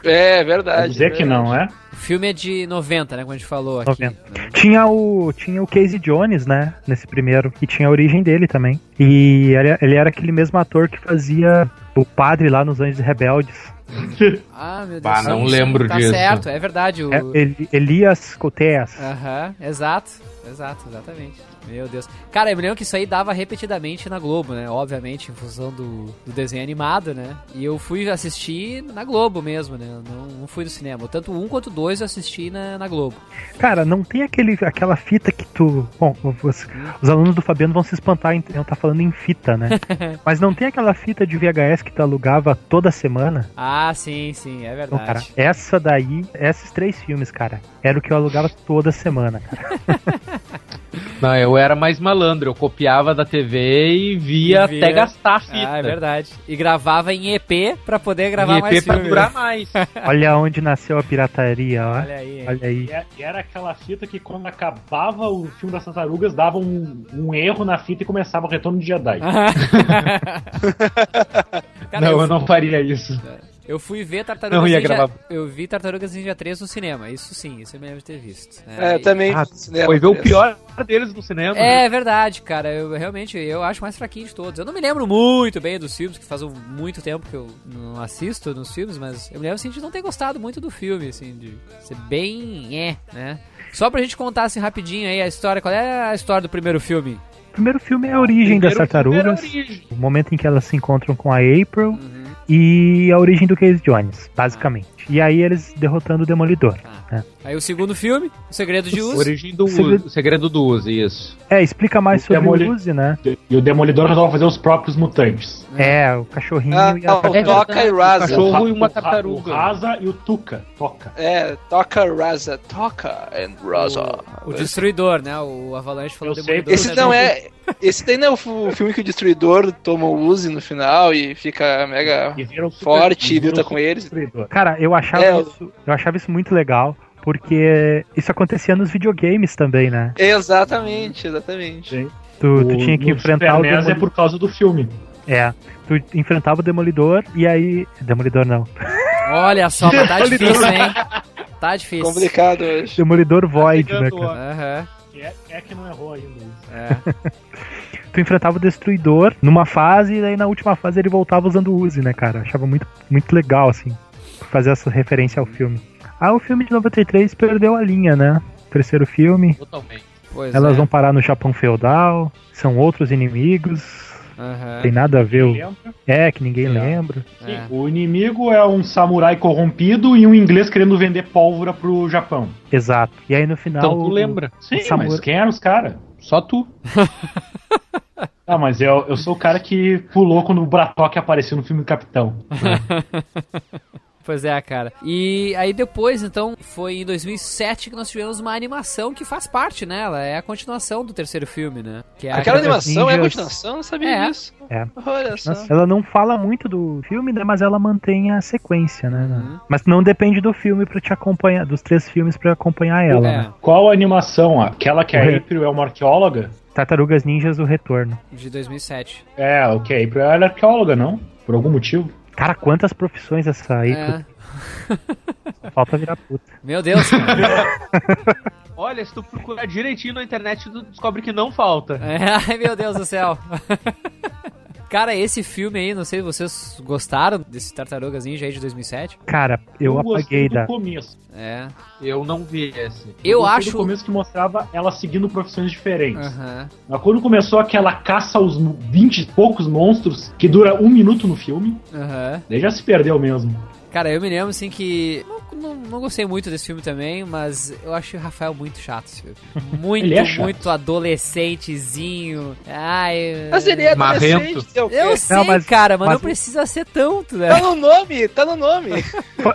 É Quer verdade. dizer que não, é? O filme é de 90, né? Como a gente falou aqui. 90. né? Tinha o, tinha o Casey Jones, né? Nesse primeiro. E tinha a origem dele também. E ele, ele era aquele mesmo ator que fazia o padre lá nos Anjos Rebeldes. <laughs> Ah, meu Deus. Bah, não lembro tá disso. certo, é verdade. O... É, Eli- Elias Coteas. Aham, exato, exato, exatamente. Meu Deus. Cara, eu me lembro que isso aí dava repetidamente na Globo, né? Obviamente, em função do, do desenho animado, né? E eu fui assistir na Globo mesmo, né? Eu Não, não fui no cinema. Tanto um quanto dois eu assisti na, na Globo. Cara, não tem aquele, aquela fita que tu. Bom, os, os alunos do Fabiano vão se espantar em eu tá falando em fita, né? <laughs> Mas não tem aquela fita de VHS que tu alugava toda semana? Ah, sim, sim, é Não, cara, verdade. essa daí, esses três filmes, cara, era o que eu alugava toda semana, cara. <laughs> Não, eu era mais malandro. Eu copiava da TV e via, E via. até gastar a fita. Ah, é verdade. E gravava em EP pra poder gravar Em EP mais pra filme. durar mais. <laughs> Olha onde nasceu a pirataria, ó. Olha aí? Olha aí. E é- e era aquela fita que quando acabava o filme das tartarugas, dava um, um erro na fita e começava o retorno de Jedi. <laughs> Cara, não, eu eu não faria isso. Eu fui ver Tartarugas Não ia Ninja. gravar. Eu vi Tartarugas Ninja 3 no cinema. Isso sim, isso eu me lembro de ter visto. né? É, eu E- também. Ah, Foi ver o pior deles no cinema. É verdade, cara. Eu realmente eu acho mais fraquinho de todos. Eu não me lembro muito bem dos filmes, que faz muito tempo que eu não assisto nos filmes, mas eu me lembro assim, de não ter gostado muito do filme, assim, de ser bem é, né? Só pra gente contar assim rapidinho aí a história. Qual é a história do primeiro filme? O primeiro filme é a origem das Primeiro a tartarugas, origem. o momento em que elas se encontram com a April Uhum. e a origem do Casey Jones, basicamente. E aí eles derrotando o Demolidor. né? Aí o segundo filme, O Segredo de Uso. Origem do Segredo- o segredo do Uzi, isso. É, explica mais O sobre Demoli- o Uzi, né? E o Demolidor resolve fazer os próprios mutantes. É, o cachorrinho Ah, e a o tartaruga. Toca e Raza. cachorro e uma O tartaruga. O Raza e o Tuca. Toca. É, Toca Raza. Toca and Raza. O Destruidor, né? O Avalanche falou Eu sei, Demolidor. Esse também. não é. Esse daí não é o o filme que o Destruidor toma o Uzi no final e fica mega forte e luta com eles. Cara, eu achava, É, isso, eu achava isso muito legal, porque isso acontecia nos videogames também, né? Exatamente, exatamente. Tu, tu O- tinha que enfrentar Super o é Demolidor. por causa do filme. É, tu enfrentava o Demolidor e aí... Demolidor não. Olha só, mas tá difícil, hein? Tá difícil. Complicado hoje. Demolidor Void, né, chegando cara? Aham. É, é que não errou ainda. É. <laughs> Tu enfrentava o Destruidor numa fase e daí na última fase ele voltava usando o Uzi, né, cara? Achava muito, muito legal, assim, fazer essa referência ao filme. Ah, o filme de 93 perdeu a linha, né? Terceiro filme. Totalmente. Pois Elas é. vão parar no Japão feudal, são outros inimigos. Aham. Tem nada a ver. o- Lembra? É, que ninguém lembra. Sim, É. O inimigo é um samurai corrompido e um inglês querendo vender pólvora pro Japão. Exato. E aí no final. Então tu o- lembra. Sim, o Samura- mas quem eram os caras? Só tu. <laughs> Ah, mas eu, eu sou o cara que pulou quando o Bratok apareceu no filme do Capitão. <laughs> Pois é, cara. E aí depois, então, foi em 2007 que nós tivemos uma animação que faz parte, né? Ela é a continuação do terceiro filme, né? Que é Aquela animação é a continuação? Eu não sabia É. disso. É. Olha só. Ela não fala muito do filme, né? Mas ela mantém a sequência, né? Uhum. Mas não depende do filme pra te acompanhar, dos três filmes pra acompanhar ela, É. né? Qual a animação? Aquela que a Correto. April é uma arqueóloga? Tartarugas Ninjas o Retorno. De 2007. É, o que a April era arqueóloga, não? Por algum motivo. Cara, quantas profissões essa aí? É. Só Falta virar puta. Meu Deus, cara. <laughs> Olha, se tu procurar direitinho na internet, tu descobre que não falta. É, ai, meu Deus do céu. <laughs> Cara, esse filme aí, não sei se vocês gostaram desse Tartarugas Ninja aí de 2007. Cara, eu, gostei apaguei do da. começo. É. Eu não vi esse. Eu gostei acho. do começo que mostrava ela seguindo profissões diferentes. Aham. Mas quando começou aquela caça aos 20 e poucos monstros, que dura um minuto no filme, Aham. daí já se perdeu mesmo. Cara, eu me lembro assim que. Não, não, não gostei muito desse filme também, mas eu acho o Rafael muito chato esse filme. <laughs> Muito, Ele é chato. muito adolescentezinho. Ai. Mas ele é Marrento. Eu sei, mas- cara, mas, mas não precisa ser tanto, né? Tá no nome, tá no nome. <laughs>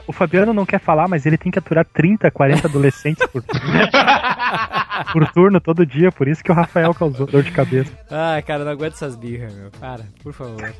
O Fabiano não quer falar, mas ele tem que aturar 30, 40 adolescentes por turno. <laughs> por turno todo dia, por isso que o Rafael causou dor de cabeça. Ai, cara, eu não aguento essas birras, meu. Para, por favor.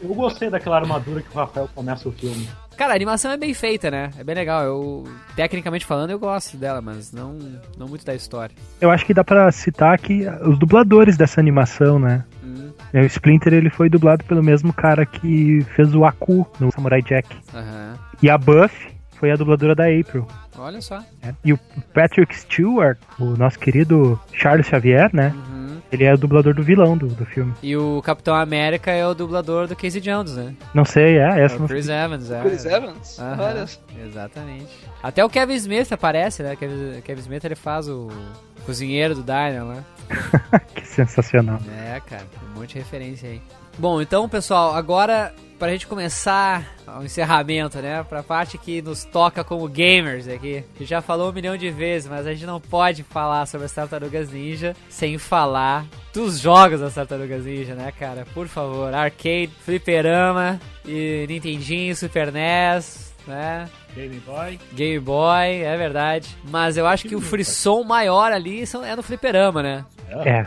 Eu gostei daquela armadura que o Rafael começa o filme. Cara, a animação é bem feita, né? É bem legal. Eu, tecnicamente falando, eu gosto dela, mas não, não muito da história. Eu acho que dá pra citar aqui os dubladores dessa animação, né? Hum, É, O Splinter ele foi dublado pelo mesmo cara que fez o Aku no Samurai Jack. aham. E a Buff foi a dubladora da April. Olha só. né? E o Patrick Stewart, o nosso querido Charles Xavier, né? Uhum. Ele é o dublador do vilão do, do filme. E o Capitão América é o dublador do Casey Jones, né? Não sei, é, É essa o não Chris Evans, é. Chris Evans? Aham, Olha só. Exatamente. Até o Kevin Smith aparece, né? Kevin, Kevin Smith ele faz o cozinheiro do Diner lá. <laughs> Que sensacional. É, cara, tem um monte de referência aí. Bom, então, pessoal, agora pra gente começar o encerramento, né? Pra parte que nos toca como gamers aqui. Gente já falou um milhão de vezes, mas a gente não pode falar sobre as Tartarugas Ninja sem falar dos jogos das Tartarugas Ninja, né, cara? Por favor, arcade, fliperama e Nintendinho, Super NES, né? Game Boy. Game Boy, é verdade. Mas eu acho que o frisson maior ali é no fliperama, né? É. É,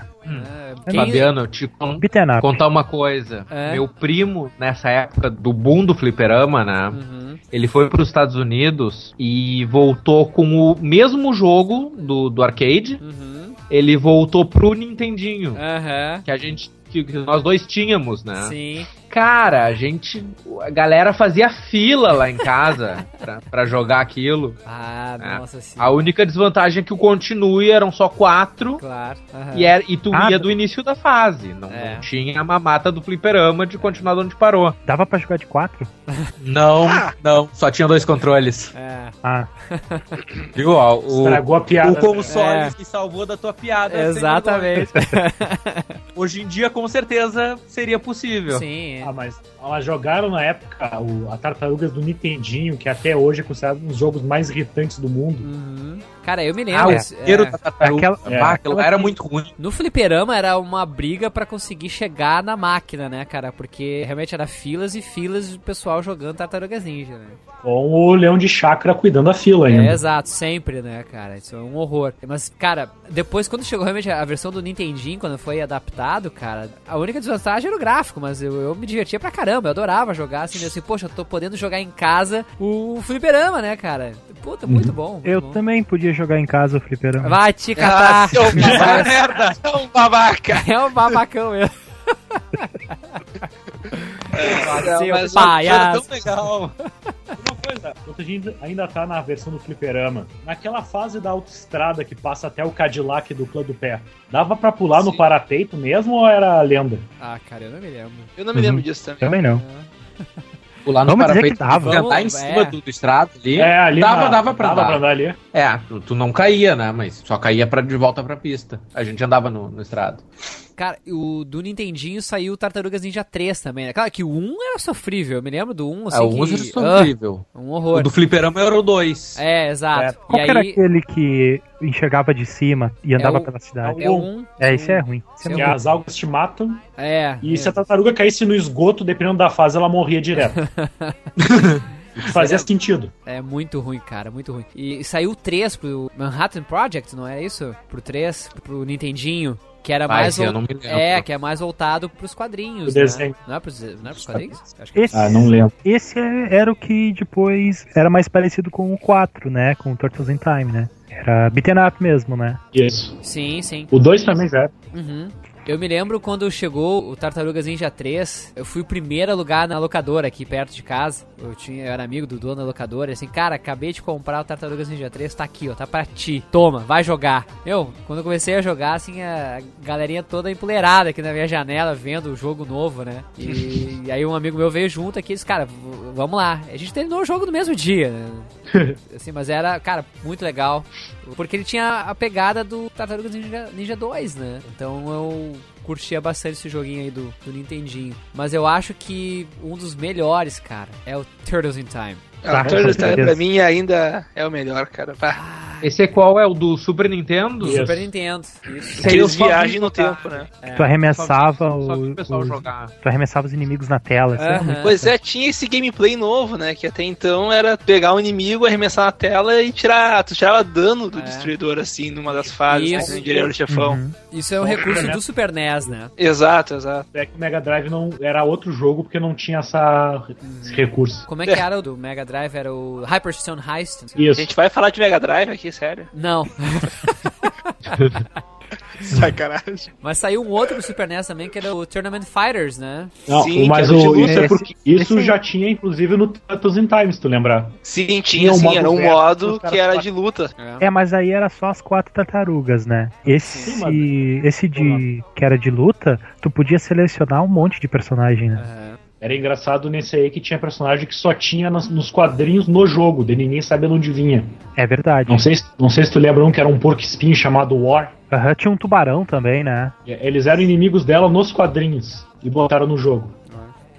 Quem- Fabiano, te con- Beaten up. contar uma coisa. É. Meu primo, nessa época do boom do fliperama, né? Uhum. Ele foi para os Estados Unidos e voltou com o mesmo jogo do, do arcade. Uhum. Ele voltou pro Nintendinho. Aham. Que a gente. Que que nós dois tínhamos, né? Sim. Cara, a gente. A galera fazia fila lá em casa <laughs> pra, pra jogar aquilo. Ah, É. nossa sim. A única desvantagem é que o continue eram só quatro. Claro. aham. E, era, e tu Ah, ia do início da fase. Não, É. não tinha a mamata do fliperama de continuar de onde parou. Dava pra jogar de quatro? <laughs> Não, não. Só tinha dois controles. É. Ah, <laughs> Viu? Ó, o, Estragou a piada. o console É. se salvou da tua piada. Exatamente. Hoje em dia, com certeza, seria possível. sim. Ah, mas elas jogaram na época o, a Tartarugas do Nintendinho, que até hoje é considerado um dos jogos mais irritantes do mundo. Uhum. Cara, eu me Ah, lembro. o cheiro é. da tartaruga. Aquela- bah, aquilo aquela era muito ruim. No fliperama era uma briga pra conseguir chegar na máquina, né, cara? Porque realmente era filas e filas de pessoal jogando Tartarugas Ninja, né? Com o leão de chakra cuidando da fila ainda. É, exato, sempre, né, cara? Isso é um horror. Mas, cara, depois quando chegou realmente a versão do Nintendinho, quando foi adaptado, cara, a única desvantagem era o gráfico, mas eu, eu me divertia pra caramba, eu adorava jogar, assim, assim, poxa, eu tô podendo jogar em casa o fliperama, né, cara? Puta, muito bom. muito Eu bom. também podia jogar em casa o fliperama. Vai te catar. Ah, <laughs> seu merda! É um babaca! É um babacão mesmo. É, <laughs> Seu mas palhaço. tão legal. Uma coisa, a gente ainda tá na versão do fliperama, naquela fase da autoestrada que passa até o Cadillac do clã do pé, dava pra pular no parapeito mesmo ou era lenda? Ah, cara, eu não me lembro. Eu não me lembro disso também. Também não. <laughs> Pular no Vamos dizer parapeito que dava. e andar em Vamos, cima é. do, do estrado ali. É, ali dava, na- dava pra dava andar. pra andar ali. É, tu, tu não caía, né? Mas só caía pra, de volta pra pista. A gente andava no, no estrado. Cara, o do Nintendinho saiu o Tartarugas Ninja 3 também, né? Claro que o 1 era sofrível, eu me lembro do 1, assim, Ah, o que... uso era sofrível. Ah, um horror. O do fliperama era o 2. É, exato. Qual e que era aí... aquele que enxergava de cima e andava o- pela cidade? É o 1. É, esse é ruim. Esse é Que muito- as algas te matam É. e se a tartaruga caísse no esgoto, dependendo da fase, ela morria direto. <laughs> Fazia sentido. É muito ruim, cara, muito ruim. E saiu o 3 pro Manhattan Project, não é isso? Pro 3, pro Nintendinho. Que era Ah, mais. eu não me lembro. É, que é mais voltado pros quadrinhos. O né? desenho. Não é pros, não é pros quadrinhos? Acho que Esse, Ah, não lembro. esse é- era o que depois era mais parecido com o 4, né? Com o Turtles in Time, né? Era beaten up mesmo, né? Isso. Sim, sim. O 2 também já é. Uhum. Eu me lembro quando chegou o Tartarugas Ninja 3, eu fui o primeiro a alugar na locadora aqui perto de casa. Eu, tinha, eu era amigo do dono da locadora, e assim, cara, acabei de comprar o Tartarugas Ninja 3, tá aqui, ó, tá pra ti. Toma, vai jogar. Eu, quando eu comecei a jogar, assim, a galerinha toda empoleirada aqui na minha janela, vendo o jogo novo, né? E, e <laughs> aí um amigo meu veio junto aqui e disse, cara, vamos lá. A gente terminou o jogo no mesmo dia, né? <laughs> assim, mas era, cara, muito legal. Porque ele tinha a pegada do Tartarugas Ninja, Ninja 2, né? Então eu curtia bastante esse joguinho aí do, do Nintendinho. Mas eu acho que um dos melhores, cara, é o Turtles in Time. Ah, com Turtles pra mim ainda é o melhor, cara. Pá. Esse é qual? É o do Super Nintendo? Isso. Super Nintendo. Isso. Eu Eles viagem no tempo, né? É. Tu arremessava Só o- o pessoal os, jogar. tu arremessava os inimigos na tela. assim, era Aham. muito- Pois é, tinha esse gameplay novo, né? Que até então era pegar um inimigo, arremessar na tela e tirar. Tu tirava dano do É. destruidor, assim, numa das fases, Isso. né, no direito do chefão. Uhum. Isso é um recurso Super do Super NES, né? Exato, exato. É que o Mega Drive não era outro jogo porque não tinha essa, esse recurso. Como é que era o do Mega Drive? Era o Hyperstone Heist? A Isso. gente vai falar de Mega Drive aqui, sério. Não. <laughs> Sacanagem. Mas saiu um outro do Super NES também, que era o Tournament Fighters, né? Não, Sim, mas que era o, de isso é porque isso Esse- já tinha, inclusive, no Turtles in Time, se tu lembrar. Sim, Tinha tinha, um sim, modo era um modo que era de luta. É, mas aí era só as quatro tartarugas, né? Esse, Sim, mas- esse de que era de luta, tu podia selecionar um monte de personagem, né? Aham. Era engraçado nesse aí que tinha personagem que só tinha nas- nos quadrinhos no jogo, de ninguém sabia onde vinha. É verdade. Não sei, se- não sei se tu lembra um que era um porco espinho chamado War. Aham, tinha um tubarão também, né? Eles eram inimigos dela nos quadrinhos e botaram no jogo.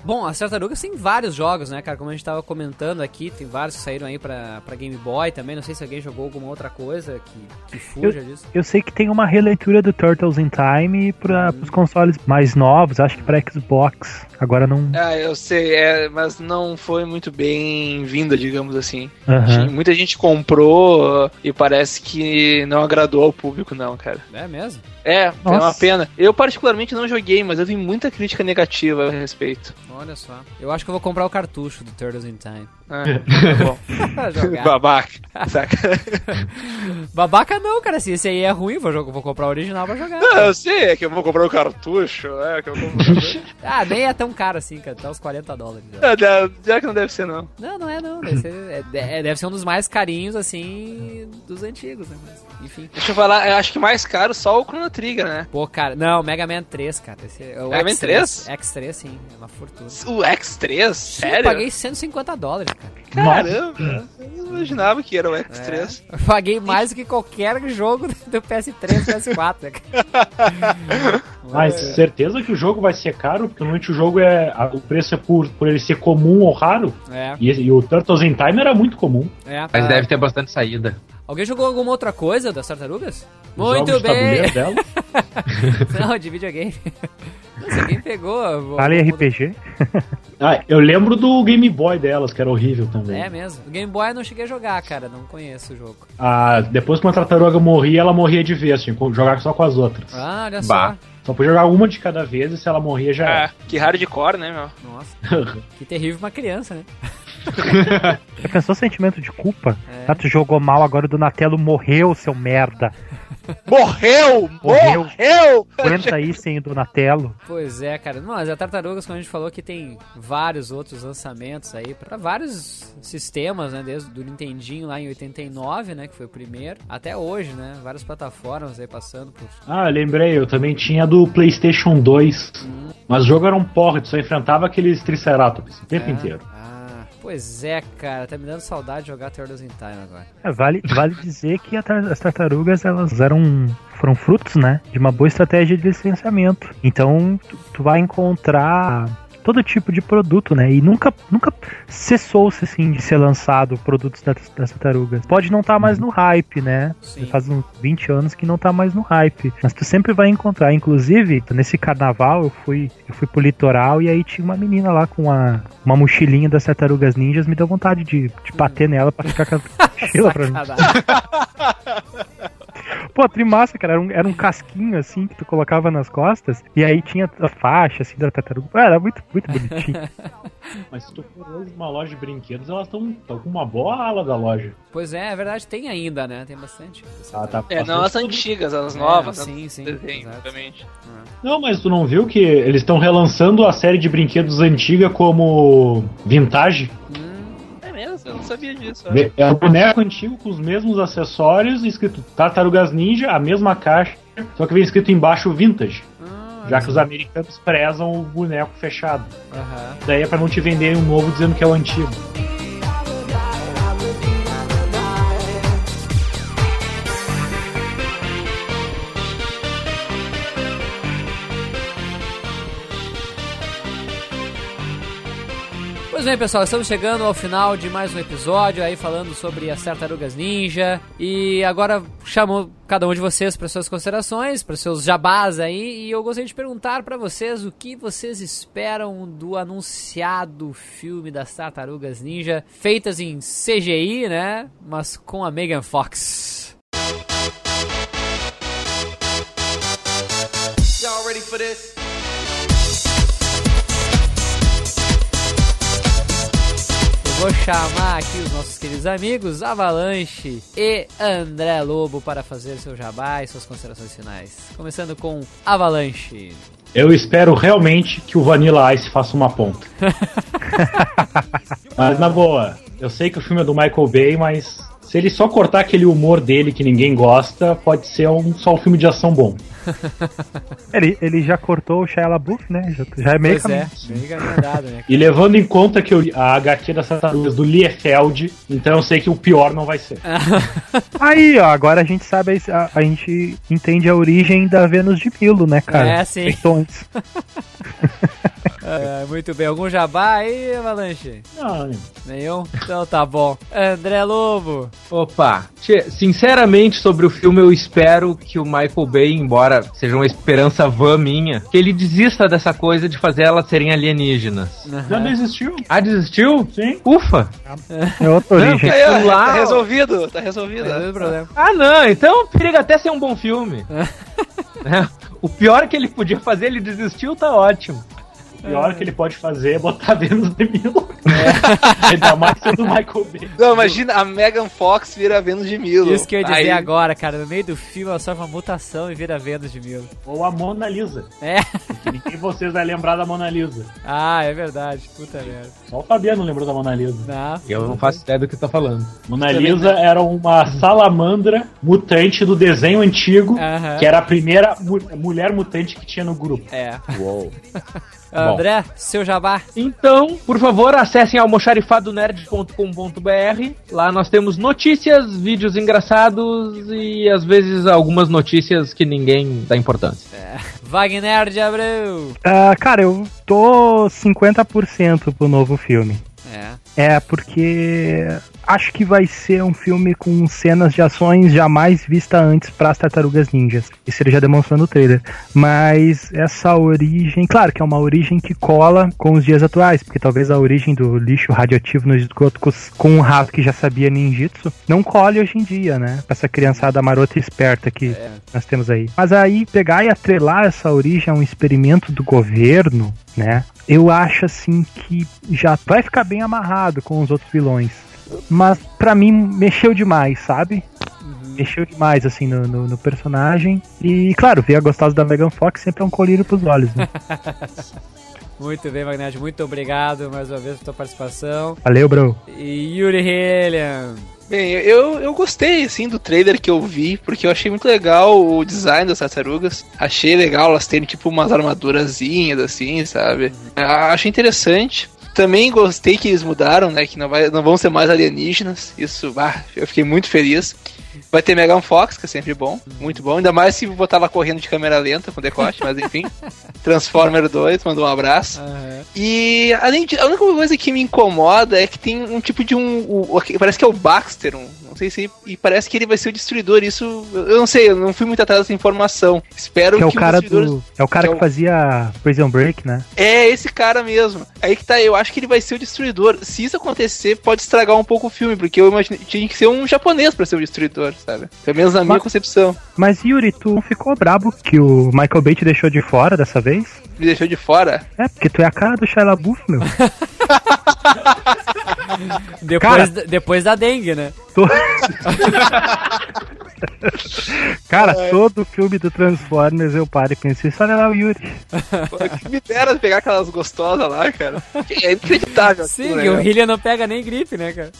Bom, as tartarugas tem vários jogos, né, cara? Como a gente tava comentando aqui, tem vários que saíram aí pra, pra Game Boy também. Não sei se alguém jogou alguma outra coisa que, que fuja disso. Eu sei que tem uma releitura do Turtles in Time para os consoles mais novos, acho que para Xbox. Agora não. Ah, eu sei, é, mas não foi muito bem vinda, digamos assim. Tinha- Muita gente comprou e parece que não agradou ao público, não, cara. É mesmo? É, é uma Nossa. pena. Eu particularmente não joguei, mas eu vi muita crítica negativa a respeito. Olha só. Eu acho que eu vou comprar o cartucho do Turtles in Time. Ah, tá bom. <laughs> Babaca. Saca? <laughs> Babaca não, cara. Se esse aí é ruim, vou, jogar- vou comprar o original pra jogar. Não, eu sei, é que eu vou comprar o cartucho, é que eu vou comprar. <laughs> Ah, nem é tão caro assim, cara. Tá uns 40 dólares. né? É, Já que não deve ser, não. Não, não é não. Deve ser, é- é- deve ser um dos mais carinhos, assim, dos antigos, né? Mas, enfim. Deixa eu falar, eu acho que mais caro só o Chrono Trigger, né? Pô, cara, não, Mega Man 3, cara. Esse é o Mega Man X3. 3? X3, sim, é uma fortuna. O X3? Sim, Sério? Eu paguei 150 dólares, cara. Caramba, eu não imaginava que era o X3. Eu paguei mais do que qualquer jogo <laughs> do PS3 e PS4, né? <laughs> Mas certeza que o jogo vai ser caro, porque normalmente o jogo é. O preço é por, por ele ser comum ou raro. É, E, e o Turtles in Time era muito comum. é. Mas deve ter bastante saída. Alguém jogou alguma outra coisa das tartarugas? Muito jogos bem! dela? <laughs> Não, de videogame. Nossa, quem pegou? Vale RPG? <laughs> Ah, eu lembro do Game Boy delas, que era horrível também. É mesmo. O Game Boy eu não cheguei a jogar, cara. Não conheço o jogo. Ah, depois que uma tartaruga morria, ela morria de vez, tinha que jogar só com as outras. Ah, olha Bah. só. Só podia jogar uma de cada vez e se ela morria já Ah, era. que hardcore, né, meu? Nossa, que terrível pra uma criança, né? <laughs> Já <laughs> pensou sentimento de culpa? É. Ah, tu jogou mal, agora o Donatello morreu, seu merda. Morreu! Morreu. Morreu! Aguenta aí sem o Donatello. Pois é, cara. Mas a Tartarugas, como a gente falou, que tem vários outros lançamentos aí pra vários sistemas, né? Desde do Nintendinho lá em 89, né? Que foi o primeiro, até hoje, né? Várias plataformas aí passando por. Ah, lembrei, eu também tinha do PlayStation 2. Mas o jogo era um porra, tu só enfrentava aqueles Triceratops o tempo É. inteiro. Ah, pois é, cara. Tá me dando saudade de jogar Turtles in Time agora. É, vale, vale dizer que as tartarugas elas eram foram frutos, né, de uma boa estratégia de licenciamento. Então tu, tu vai encontrar todo tipo de produto, né? E nunca nunca cessou-se assim de ser lançado produtos das, das tartarugas. Pode não estar mais no hype, né? Sim. Faz uns 20 anos que não tá mais no hype, mas tu sempre vai encontrar. Inclusive, nesse carnaval eu fui eu fui pro litoral e aí tinha uma menina lá com uma, uma mochilinha das tartarugas ninjas, me deu vontade de, de bater nela pra ficar com a <laughs> mochila pra mim. <laughs> Pô, trimassa, cara. Era um, era um casquinho assim que tu colocava nas costas. E aí tinha a faixa assim da tartaruga. Era muito, muito bonitinho. <laughs> Mas se tu for hoje numa loja de brinquedos, elas estão com uma boa ala da loja. Pois é, é verdade, tem ainda, né? Tem bastante. Ah, tá É, não as antigas, as É, novas. sim, as sim, desenho, obviamente. Não, mas tu não viu que eles estão relançando a série de brinquedos antiga como vintage? É eu não sabia disso. Ve- É um boneco antigo com os mesmos acessórios, escrito Tartarugas Ninja, a mesma caixa, só que vem escrito embaixo vintage. Já que os americanos prezam o boneco fechado. Aham. Daí é pra não te venderem um novo dizendo que é o antigo. Pois bem, pessoal, estamos chegando ao final de mais um episódio aí falando sobre as tartarugas ninja. E agora chamo cada um de vocês para suas considerações, para seus jabás aí. E eu gostaria de perguntar para vocês o que vocês esperam do anunciado filme das tartarugas ninja, feitas em CGI, né? Mas com a Megan Fox. Y'all ready for this? Vou chamar aqui os nossos queridos amigos Avalanche e André Lobo para fazer seu jabá e suas considerações finais. Começando com Avalanche. Eu espero realmente que o Vanilla Ice faça uma ponta. <laughs> mas na boa, eu sei que o filme é do Michael Bay, mas se ele só cortar aquele humor dele que ninguém gosta, pode ser um, só um filme de ação bom. <laughs> Ele, ele já cortou o Shia LaBeouf, né? Já, já é meio Pois é, andado, né? <laughs> E levando em conta que eu a HQ das tartarugas do Liefeld, então eu sei que o pior não vai ser. <laughs> Aí, ó, agora a gente sabe, a, a gente entende a origem da Vênus de Milo, né, cara? É, sim. Feito antes. É, muito bem, algum jabá aí, Avalanche? Não, Nenhum? Então tá bom. André Lobo. Opa, tchê, sinceramente sobre o filme eu espero que o Michael Bay, embora seja uma esperança vã minha, que ele desista dessa coisa de fazer elas serem alienígenas. Já desistiu? Ah, desistiu? Sim. Ufa! É outra Não, origem. ó, aquilo lá- tá resolvido, tá resolvido. Não tem problema. Ah, não, então periga até ser um bom filme. É, <laughs> o pior que ele podia fazer, ele desistiu, tá ótimo. O pior que ele pode fazer é botar Vênus de Milo. Ainda mais sendo o Michael Bay. Não, imagina, a Megan Fox vira Vênus de Milo. Isso que eu ia dizer Aí- agora, cara. No meio do filme ela sofre uma mutação e vira Vênus de Milo. Ou a Mona Lisa. É. Ninguém de vocês vai lembrar da Mona Lisa. Ah, é verdade. Puta merda. Só o Fabiano lembrou da Mona Lisa. Não. Eu não faço ideia do que tá falando. Mona Lisa era uma salamandra mutante do desenho antigo, Aham. que era a primeira mu- mulher mutante que tinha no grupo. É. Uou. <laughs> André, seu jabá. Então, por favor, acessem almoxarifadonerd.com.br. Lá nós temos notícias, vídeos engraçados e às vezes algumas notícias que ninguém dá importância. É. Wagner de Abreu. Ah, cara, eu tô 50% pro novo filme. É. É porque acho que vai ser um filme com cenas de ações jamais vista antes para as Tartarugas Ninjas. Isso ele já demonstrou no trailer. Mas essa origem, claro que é uma origem que cola com os dias atuais, porque talvez a origem do lixo radioativo no esgoto com- um rato que já sabia ninjitsu não colhe hoje em dia, né? Essa criançada marota e esperta que nós temos aí. Mas aí pegar e atrelar essa origem a um experimento do governo, né? Eu acho assim que já vai ficar bem amarrado com os outros vilões. Mas pra mim mexeu demais, sabe? Mexeu demais assim no, no- no personagem. E claro, ver a gostosa da Megan Fox sempre é um colírio pros olhos, né? <laughs> Muito bem, Magnete, muito obrigado mais uma vez pela tua participação. Valeu, bro. E Yuri Helian. Bem, eu, eu gostei, assim, do trailer que eu vi, porque eu achei muito legal o design das tartarugas. Achei legal elas terem, tipo, umas armadurazinhas, assim, sabe? Ah, Achei interessante. Também gostei que eles mudaram, né? Que não, vai, não vão ser mais alienígenas. Isso, ah, eu fiquei muito feliz. Vai ter Megan Fox, que é sempre bom. Muito bom. Ainda mais se botar ela correndo de câmera lenta com decote, mas enfim. <laughs> Transformer 2, mandou um abraço. E além de. A única coisa que me incomoda é que tem um tipo de um. o- parece que é o Baxter, um, não sei se. E parece que ele vai ser o destruidor. Isso. Eu não sei, eu não fui muito atrás dessa informação. Espero Que é o que cara do. É o cara que é que o- fazia Prison Break, né? É, esse cara mesmo. Aí que tá, eu acho que ele vai ser o destruidor. Se isso acontecer, pode estragar um pouco o filme, porque eu imaginei tinha que ser um japonês pra ser o destruidor, sabe? Pelo menos na minha Mas- concepção. Mas Yuri, tu não ficou brabo que o Michael Bay te deixou de fora dessa vez? Me deixou de fora. É, porque tu é a cara do Shia LaBeouf, meu. <laughs> Depois, Cara- da- depois da dengue, né? Tô- <laughs> <laughs> Cara, todo filme do Transformers eu paro e penso, isso olha lá o Yuri. <laughs> Pô, que me dera pegar aquelas gostosas lá, cara. É inacreditável. Sim, aquilo, que o né? Hillian não pega nem gripe, né, cara?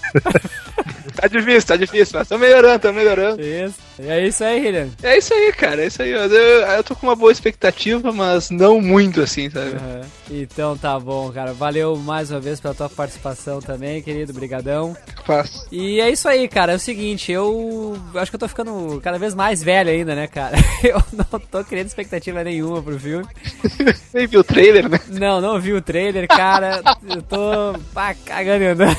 Tá difícil, tá difícil, mas tô melhorando, tô melhorando. Isso. É isso aí, Hillian. É isso aí, cara, é isso aí. Eu, eu, tô com uma boa expectativa, mas não muito assim, sabe? Aham. Então tá bom, cara. Valeu mais uma vez pela tua participação também, querido. Brigadão. Faço. E é isso aí, cara. É o seguinte, eu acho que eu tô ficando cada vez mais velho ainda, né, cara? <laughs> Eu não tô criando expectativa nenhuma pro filme. Nem viu o trailer, né? Não, não vi o trailer, cara. Eu tô pá, cagando andando.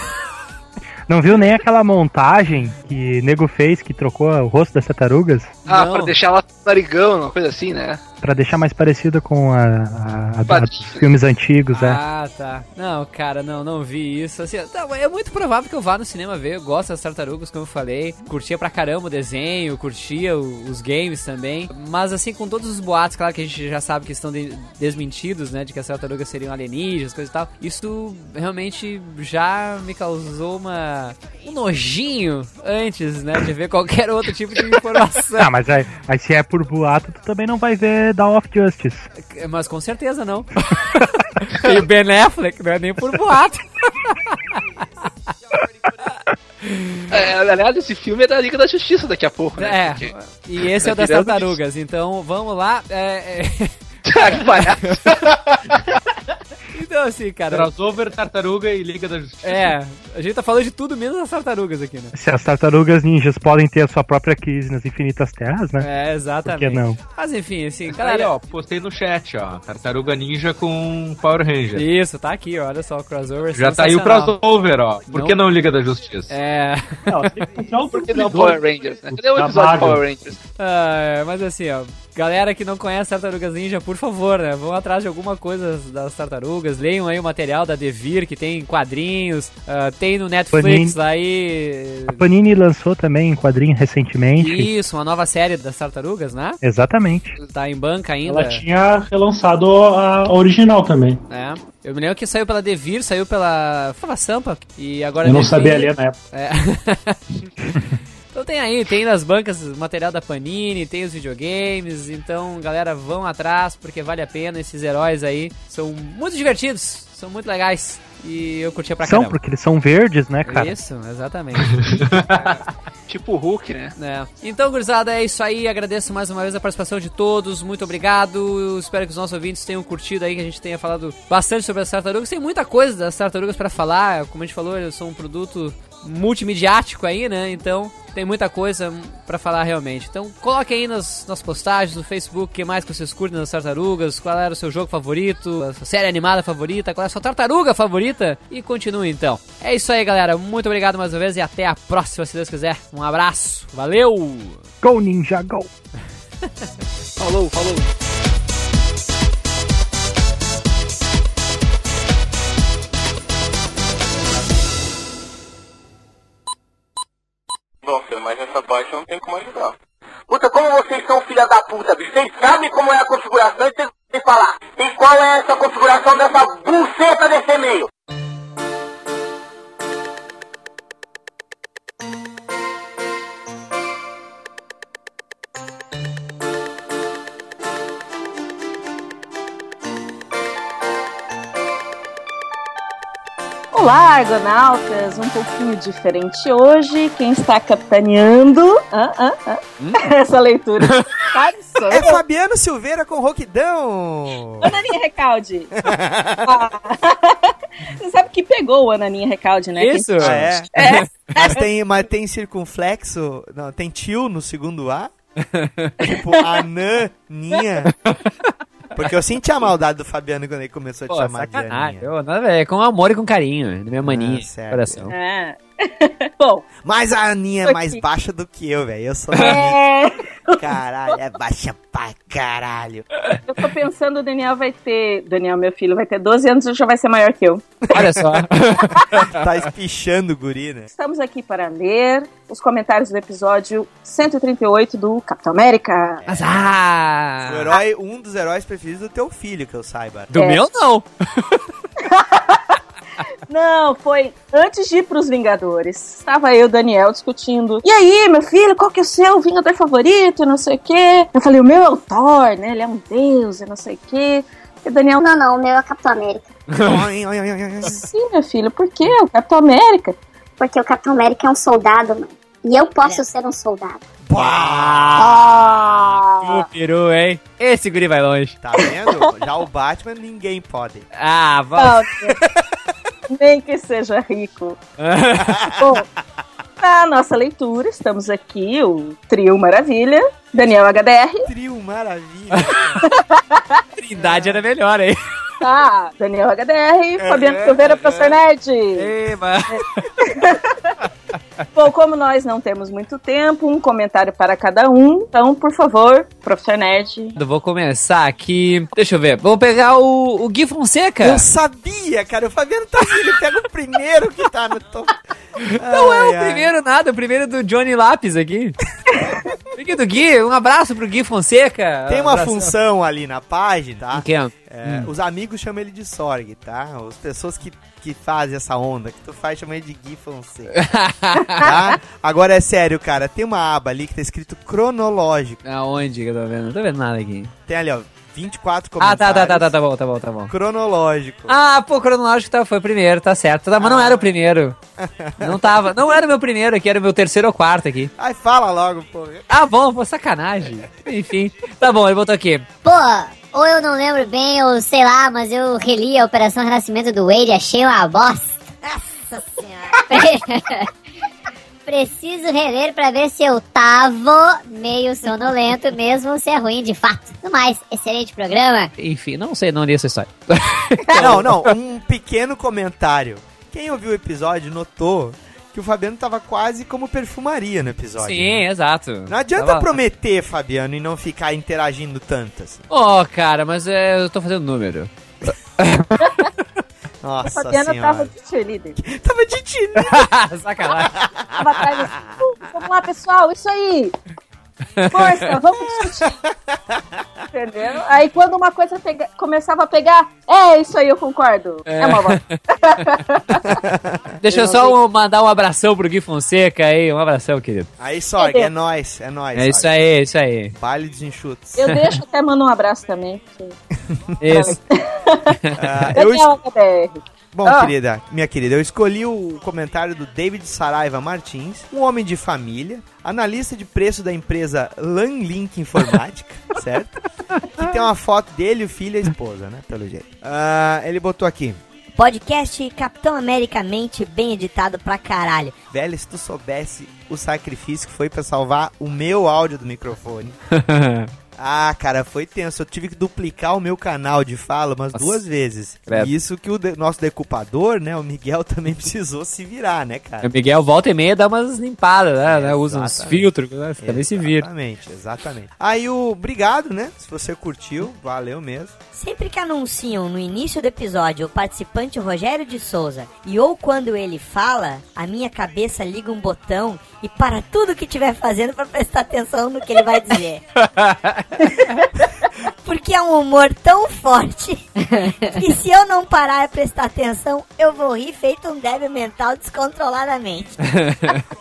Não viu nem aquela montagem que nego fez que trocou o rosto das tartarugas? Ah, Não. pra deixar ela narigão, uma coisa assim, né? Pra deixar mais parecida com a, a- a- Padrinho. dos filmes antigos, é. Ah, tá. Não, cara, não, não vi isso. Assim, não, é muito provável que eu vá no cinema ver. Eu gosto das tartarugas, como eu falei. Curtia pra caramba o desenho, curtia o- os games também. Mas assim, com todos os boatos, claro que a gente já sabe que estão de- desmentidos, né? De que as tartarugas seriam alienígenas, coisa e tal. Isso realmente já me causou uma. um nojinho antes, né? De ver qualquer outro tipo de <laughs> informação. Ah, mas aí, aí se é por boato, tu também não vai ver Dawn of Justice. Mas com certeza não. <laughs> e o Ben Affleck não é nem por boato. <laughs> É, aliás, esse filme é da Liga da Justiça daqui a pouco, né? É, Porque- e esse é o das tartarugas. Então vamos lá. é, é. <laughs> Ah, que palhaço. Então, assim, cara. Crossover, Tartaruga e Liga da Justiça. É, a gente tá falando de tudo menos as tartarugas aqui, né? Se as tartarugas ninjas podem ter a sua própria crise nas infinitas terras, né? É, exatamente. Por que não? Mas enfim, assim, Aí, galera. ó, postei no chat, ó. Tartaruga Ninja com Power Ranger. Isso, tá aqui, olha só o crossover. Já tá aí o crossover, ó. Por Não- que não Liga da Justiça? É. Por que não Power Rangers, né? Cadê o episódio de Power Rangers? Ah, mas assim, ó, galera que não conhece Tartarugas Ninja, por favor, né, vão atrás de alguma coisa das tartarugas, leiam aí o material da Devir, que tem quadrinhos, ah, tem no Netflix Panini. aí. A Panini lançou também um quadrinho recentemente. Isso, uma nova série das tartarugas, né? Exatamente. Tá em banca ainda. Ela tinha relançado a original também. É. Eu me lembro que saiu pela Devir, saiu pela. Pela Sampa. E agora. Eu não Devir- sabia ler na época. É. <laughs> então tem aí, tem nas bancas o material da Panini, tem os videogames. Então, galera, vão atrás porque vale a pena. Esses heróis aí são muito divertidos, são muito legais. E eu curtia pra São, caramba. porque eles são verdes, né, cara? Isso, exatamente. <laughs> tipo o Hulk, né? É. Então, gurizada, é isso aí. Agradeço mais uma vez a participação de todos. Muito obrigado. Espero que os nossos ouvintes tenham curtido aí, que a gente tenha falado bastante sobre as tartarugas. Tem muita coisa das tartarugas pra falar. Como a gente falou, eles são um produto multimediático aí, né? Então tem muita coisa pra falar realmente. Então coloque aí nas, nas postagens no Facebook o que mais que vocês curtem das tartarugas, qual era o seu jogo favorito, a sua série animada favorita, qual é a sua tartaruga favorita e continue então. É isso aí, galera. Muito obrigado mais uma vez e até a próxima, se Deus quiser. Um abraço. Valeu! Go Ninja, go! Falou, falou. Filho, mas essa parte não tem como ajudar. Puta, como vocês são filha da puta, bicho. Vocês sabem como é a configuração e vocês falar. E qual é essa configuração dessa argonautas! Um pouquinho diferente hoje. Quem está capitaneando ah, ah, ah, essa leitura? <laughs> Sou É. Fabiano Silveira com Roquidão. Ananinha Recalde. <laughs> Ah. <laughs> Você sabe que pegou o Ananinha Recalde, né? Isso? Quem- é? É. Mas tem, mas tem circunflexo, não, tem tio no segundo A? tipo, ananinha. Porque eu senti a maldade do Fabiano quando ele começou a te Pô, chamar de. Aninha. Ver, é com amor e com carinho, da minha maninha, Ah, certo. coração. É. <laughs> Bom. Mas a Aninha é mais aqui. baixa do que eu, velho. Eu sou É. Caralho, é baixa pra caralho. Eu tô pensando, o Daniel vai ter. Daniel, meu filho, vai ter 12 anos e já vai ser maior que eu. Olha só. <laughs> tá espichando guri, né? Estamos aqui para ler os comentários do episódio 138 do Capitão América. Ah! O herói, um dos heróis preferidos do teu filho, que eu saiba. Do É. meu, não. <laughs> <laughs> Não, foi antes de ir pros Vingadores. Estava eu e o Daniel discutindo. E aí, meu filho, qual que é o seu Vingador favorito? Não sei o quê. Eu falei, o meu é o Thor, né? Ele é um deus e não sei o quê. E o Daniel, não, não, o meu é o Capitão América. <laughs> Sim, meu filho, por quê? O Capitão América. Porque o Capitão América é um soldado, mano. E eu posso ser um soldado. Ah! Peru, hein? Esse guri vai longe. Tá vendo? Já o Batman, ninguém pode. Ah, vamos. Nem que seja rico. <laughs> Bom, na nossa leitura, estamos aqui, o Trio Maravilha, Daniel HDR. Trio Maravilha. <laughs> Trindade era melhor, hein? Tá, Daniel HDR, Fabiano É, Silveira, é. professor Nerd. Eba. <laughs> <laughs> Bom, como nós não temos muito tempo, um comentário para cada um. Então, por favor, professor Nerd. Eu vou começar aqui. Deixa eu ver. Vou pegar o, o Gui Fonseca. Eu sabia, cara. O Fabiano tá assim, ele pega o primeiro que tá no topo. Não é o Ai, ai. primeiro nada, o primeiro do Johnny Lápis aqui. <laughs> Aqui do Gui, um abraço pro Gui Fonseca. Tem uma Abração. função ali na página, tá? O quê? É, Hum. Os amigos chamam ele de Sorg, tá? As pessoas que, que fazem essa onda que tu faz chamam ele de Gui Fonseca. <laughs> tá? Agora é sério, cara. Tem uma aba ali que tá escrito cronológico. Aonde que eu tô vendo? Não tô vendo nada aqui. Tem ali, ó, 24 Ah, comentários. tá, tá, tá, tá, tá bom, tá bom, tá bom. Cronológico. Ah, pô, cronológico tá, foi o primeiro, tá certo. Tá, mas não era o primeiro. <laughs> Não tava. Não era o meu primeiro aqui, era o meu terceiro ou quarto aqui. Ai, fala logo, pô. Ah, bom, pô, sacanagem. <laughs> Enfim. Tá bom, ele botou aqui. Pô, ou eu não lembro bem, ou sei lá, mas eu reli a Operação Renascimento do Wade achei uma bosta. Nossa senhora. <laughs> Preciso reler pra ver se eu tava meio sonolento <laughs> mesmo, se é ruim de fato. No mais, excelente programa. Enfim, não sei, não li essa história. <laughs> Não, não, um pequeno comentário. Quem ouviu o episódio notou que o Fabiano tava quase como perfumaria no episódio. Sim, né? exato. Não adianta Tava- prometer, Fabiano, e não ficar interagindo tanto assim. Ó, cara, mas é, eu tô fazendo número. <laughs> A Nossa Fabiana senhora. <laughs> tava de cheerleader. tava de cheerleader. Sacanagem. Tava atrás assim, "Uh, vamos lá, pessoal, isso aí. Força, vamos discutir. <laughs> Entendeu? Aí quando uma coisa pega- começava a pegar, é isso aí, eu concordo. É, É. uma bosta. <laughs> Deixa eu só um- mandar um abração pro Gui Fonseca aí. Um abração, querido. Aí, Sorg, é nóis, é nóis. É isso aí, é isso aí. Baile dos enxutos. Eu deixo até mando um abraço também. porque- <laughs> Isso. Ah, eu HDR. Bom, Ah. querida, minha querida, eu escolhi o comentário do David Saraiva Martins, um homem de família, analista de preço da empresa Lanlink Informática, <laughs> certo? Que tem uma foto dele, o filho e a esposa, né? Pelo jeito. Ah, ele botou aqui. podcast Capitão Americamente bem editado pra caralho. Velho, se tu soubesse o sacrifício que foi pra salvar o meu áudio do microfone. <laughs> Ah, cara, foi tenso. Eu tive que duplicar o meu canal de fala umas Nossa. duas vezes. Credo. Isso que o de- nosso decupador, né, o Miguel <laughs> também precisou se virar, né, cara? O Miguel volta e meia dá umas limpadas, né? né? Usa uns filtros, né? Também se vira. Exatamente, exatamente. Aí o obrigado, né? Se você curtiu, valeu mesmo. Sempre que anunciam no início do episódio o participante Rogério de Souza e ou quando ele fala, a minha cabeça liga um botão e para tudo que estiver fazendo pra prestar atenção no que ele vai dizer. <laughs> <laughs> Porque é um humor tão forte que se eu não parar e prestar atenção, eu vou rir feito um débil mental descontroladamente. <laughs>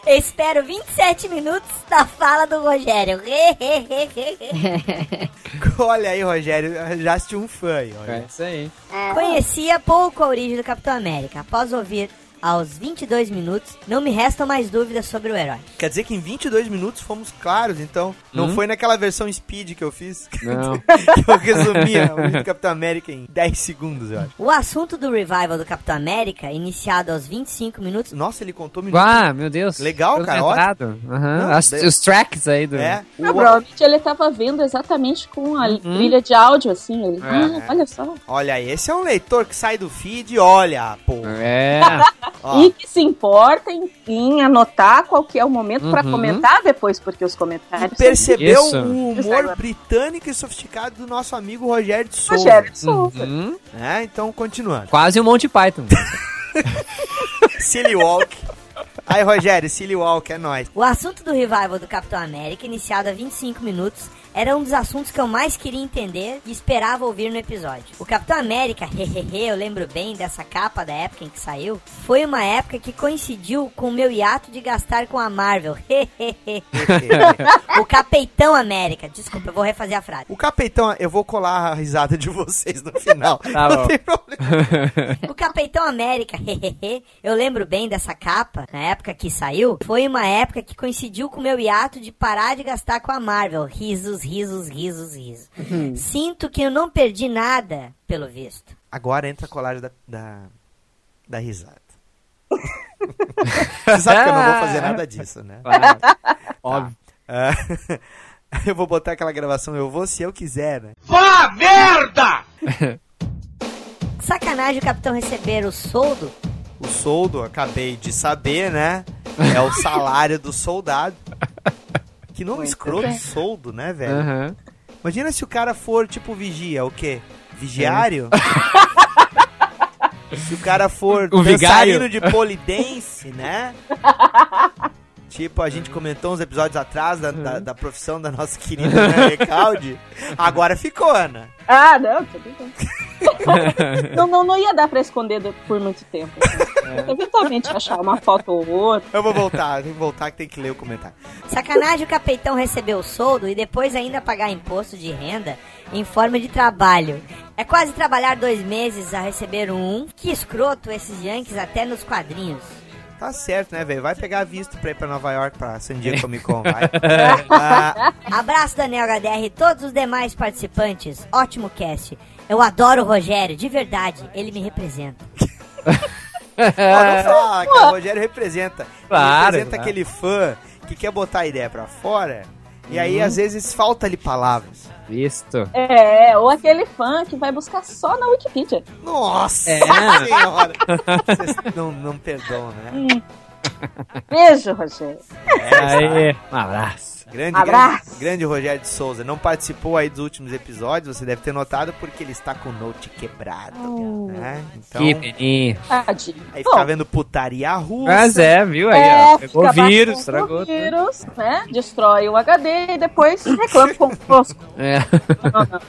Eu espero 27 minutos da fala do Rogério. <laughs> Olha aí, Rogério, já assisti um fã aí, olha. É isso aí. Conhecia pouco a origem do Capitão América. Após ouvir aos 22 minutos, não me restam mais dúvidas sobre o herói. Quer dizer que em 22 minutos fomos claros, então. Não Hum? foi naquela versão speed que eu fiz. <laughs> Não. <laughs> que eu resumia o do Capitão América em 10 segundos, eu acho. O assunto do revival do Capitão América, iniciado aos 25 minutos. Nossa, ele contou Ah, meu Deus. Legal, cara, Cronometrado. Aham. Não, As- de- Os tracks aí do. É. Não, provavelmente ele tava vendo exatamente com a Uhum. trilha de áudio, assim. Ele, É. ah, olha só. Olha aí, esse é um leitor que sai do feed e olha, pô. É. <laughs> Ó. E que se importa em, em anotar qual que é o momento pra Uhum. comentar depois, porque os comentários... Percebeu Isso. o humor britânico e sofisticado do nosso amigo Rogério de Souza. Rogério de Souza. Uhum. É, então, continuando. Quase um Monty Python. <laughs> Silly Walk. Aí, Rogério, Silly Walk, é nóis. O assunto do revival do Capitão América, iniciado a 25 minutos, era um dos assuntos que eu mais queria entender e esperava ouvir no episódio. O Capitão América, <laughs> hehehe, eu lembro bem dessa capa da época em que saiu, foi uma época que coincidiu com o meu hiato de gastar com a Marvel. <laughs> hehehe. o Capitão América, desculpa, eu vou refazer a frase. O Capitão, eu vou colar a risada de vocês no final. <laughs> Tá Não tem problema. O Capitão América, hehehe, eu lembro bem dessa capa, na época que saiu, foi uma época que coincidiu com o meu hiato de parar de gastar com a Marvel. Risos, risos, risos, risos. Sinto que eu não perdi nada, pelo visto. Agora entra a colagem da, da, da risada. <laughs> Você sabe que eu não vou fazer nada disso, né? Claro. <laughs> Óbvio. Ah, <laughs> eu vou botar aquela gravação, eu vou se eu quiser, né? Vá merda! Sacanagem o Capitão receber o soldo. O soldo, acabei de saber, né? É o salário do soldado. Que nome Muito escroto, bem. soldo, né, velho? Aham. Imagina se o cara for, tipo, vigia, o quê? Vigiário? <laughs> se o cara for O dançarino vigário? de polidense, né? <laughs> Tipo, a gente comentou uns episódios atrás da, da, da profissão da nossa querida Ana Recalde. Agora ficou, Ana. Ah, não, tudo bem. <laughs> não, não, não ia dar pra esconder por muito tempo. assim. Eventualmente achar uma foto ou outra. Eu vou voltar, tem que voltar que tem que ler o comentário. Sacanagem o Capitão receber o soldo e depois ainda pagar imposto de renda em forma de trabalho. É quase trabalhar dois meses a receber um. Que escroto esses yankees até nos quadrinhos. Tá certo, né, velho? Vai pegar visto pra ir pra Nova York pra San Diego <laughs> Comic Con, vai. Ah, <laughs> Abraço Daniel HDR e todos os demais participantes. Ótimo cast. Eu adoro o Rogério, de verdade. Ele me representa. ó, não fala, cara. O Rogério representa. Ele Claro, representa claro. aquele fã que quer botar a ideia pra fora. E aí, Uhum. às vezes, falta-lhe palavras. Visto. É, ou aquele fã que vai buscar só na Wikipedia. Nossa É. senhora! Vocês não, não perdoam, né? Hum. Beijo, Rogério. Aí, um abraço. Grande, Abraço. grande, grande Rogério de Souza. Não participou aí dos últimos episódios, você deve ter notado, porque ele está com o note quebrado. Né? Então, Que peninho. Tadinho. aí fica vendo putaria russa. Mas é, viu aí, É, ó. Pegou fica vírus, estragou. vírus, né? Destrói o HD e depois reclama conosco. <laughs> É.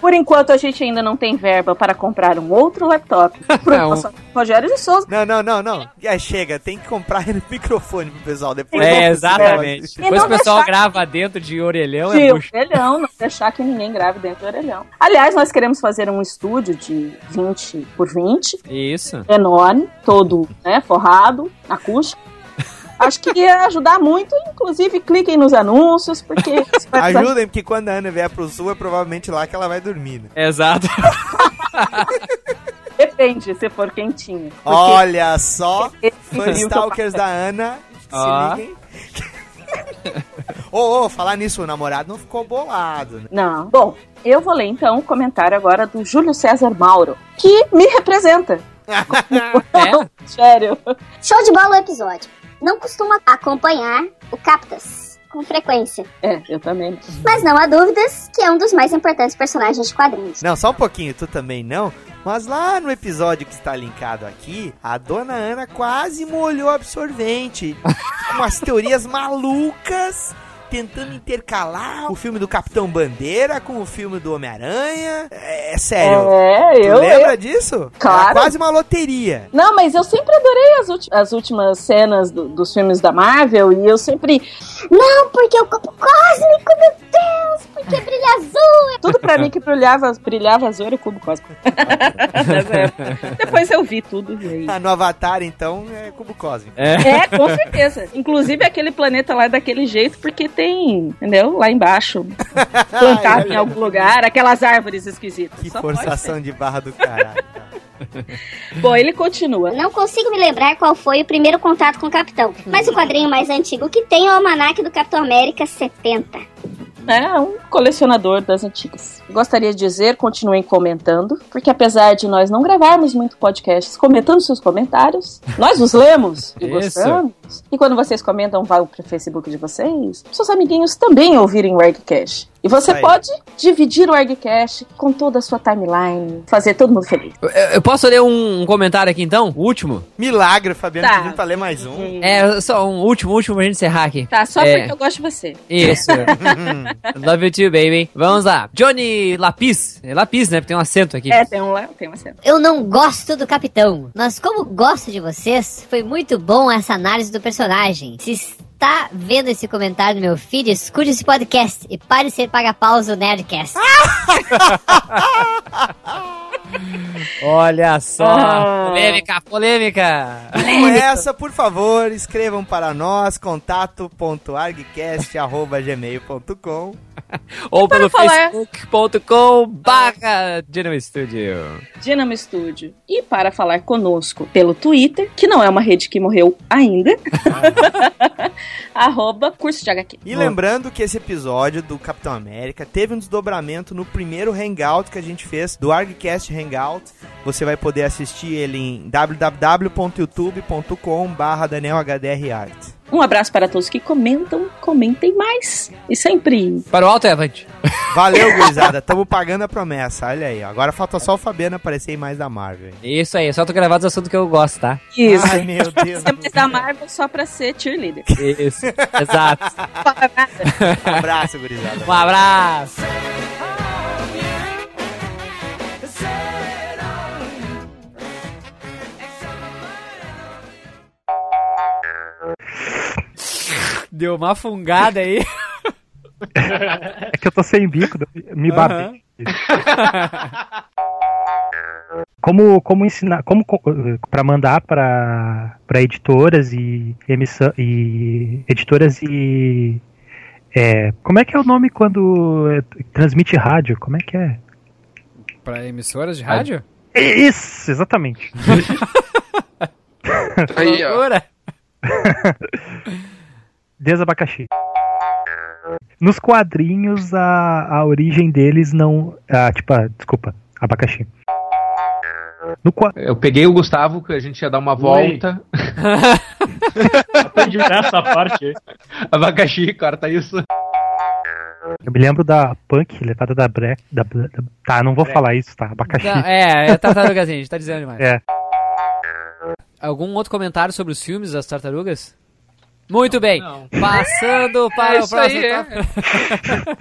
Por enquanto, a gente ainda não tem verba para comprar um outro laptop <laughs> pro É, nosso Rogério de Souza. Não, não, não, não. É, chega, tem que comprar <laughs> microfone pro pessoal depois. É, não exatamente. Depois o não pessoal deixar- grava dentro de orelhão, é de bucho. orelhão, não deixar que ninguém grave dentro do orelhão. Aliás, nós queremos fazer um estúdio de 20 por 20, Isso. enorme, todo né, forrado, acústico. Acho que ia ajudar muito, inclusive cliquem nos anúncios, porque <laughs> Ajudem, porque quando a Ana vier pro sul, é provavelmente lá que ela vai dormir, né? Exato. <laughs> Depende se for quentinho. Olha só, fãs stalkers da Ana, se liguem. Ô, ô, falar nisso, o namorado não ficou bolado, né? Não. Bom, eu vou ler então o comentário agora do Júlio César Mauro, que me representa. <laughs> É? Sério. Show de bola o episódio. Não costumo acompanhar o Captas com frequência, É, eu também. mas não há dúvidas que é um dos mais importantes personagens de quadrinhos. Não, só um pouquinho, tu também não. Mas lá no episódio que está linkado aqui, a dona Ana quase molhou o absorvente. com <laughs> umas teorias malucas, tentando intercalar o filme do Capitão Bandeira com o filme do Homem-Aranha. É, é sério. É, tu eu- lembra eu- Claro. disso? Era quase uma loteria. Não, mas eu sempre adorei as, as últimas cenas do- dos filmes da Marvel e eu sempre. Não, porque o copo cósmico, meu Deus, porque brilha azul. Tudo pra mim que brilhava, brilhava azul era o cubo cósmico. <laughs> É, Depois eu vi tudo. E aí... Ah, no Avatar, então, é cubo cósmico. É, com certeza. Inclusive aquele planeta lá é daquele jeito porque tem, entendeu? Lá embaixo, <laughs> plantado em algum lugar, aquelas árvores esquisitas. Que Só pode forçação de barra do caralho. <laughs> Bom, ele continua. Não consigo me lembrar qual foi o primeiro contato com o Capitão, mas o quadrinho mais antigo que tem é o Almanac do Capitão América 70. É um colecionador das antigas. Gostaria de dizer, continuem comentando, porque apesar de nós não gravarmos muito podcasts comentando seus comentários, nós os lemos <laughs> e Isso. gostamos. E quando vocês comentam, vão pro Facebook de vocês, seus amiguinhos também ouvirem o Ergcast. E você aí. pode dividir o Ergcast com toda a sua timeline, fazer todo mundo feliz. Eu, eu posso ler um, um comentário aqui então? O último? Milagre, Fabiano Tá. pedindo pra ler mais um. É, só um último, último pra gente encerrar aqui. Tá, só É. porque eu gosto de você. Isso. <laughs> Love you too, baby. Vamos lá. Johnny Lapis. É Lapis, né? Porque tem um acento aqui. É, tem um lá, tem uma cena. Eu não gosto do Capitão, mas como gosto de vocês, foi muito bom essa análise do personagem. Se está vendo esse comentário no meu feed, escute esse podcast e pare de ser paga-paus do Nerdcast. <laughs> Olha só. Ah. Polêmica, polêmica. Com essa, por favor, escrevam para nós contato.argcast.gmail.com <laughs> Ou Para pelo falar- facebook.com barra Dynamo Studio. Dynamo Studio. E para falar conosco pelo Twitter, que não é uma rede que morreu ainda, <laughs> arroba curso de HQ. E lembrando que esse episódio do Capitão América teve um desdobramento no primeiro Hangout que a gente fez, do ArgCast Hangout. Você vai poder assistir ele em www.youtube.com barra DanielHDRArt. Um abraço para todos que comentam, comentem mais. E sempre. Para o alto avante. <laughs> Valeu, gurizada. Tamo pagando a promessa. Olha aí. Agora falta só o Fabiano aparecer em mais da Marvel. Isso aí, só tô gravando os assuntos que eu gosto, tá? Isso. Ai, meu Deus. Você mais da Marvel só pra ser cheerleader. Isso, exato. Um abraço, gurizada. Um abraço. <laughs> Deu uma fungada aí. É que eu tô sem bico, me babei. Como, como ensinar, como para mandar para para editoras e emissão e editoras e é, como é que é o nome quando é, transmite rádio? Como é que é? Pra emissoras de rádio? Isso, exatamente. <laughs> Aí, ó. <laughs> Desabacaxi. Nos quadrinhos, a, a origem deles não. Ah, tipo, desculpa, abacaxi. No qua- Eu peguei o Gustavo, que a gente ia dar uma volta. <laughs> Aprendi nessa parte aí. Abacaxi, corta isso. Eu me lembro da Punk, levada da Breck. Da, da- tá, não vou falar isso, tá? Abacaxi. Não, é, é tartarugazinha, a <laughs> gente tá dizendo demais. É. Algum outro comentário sobre os filmes das tartarugas? Muito bem. Não. Passando para É o próximo aí, é. <laughs>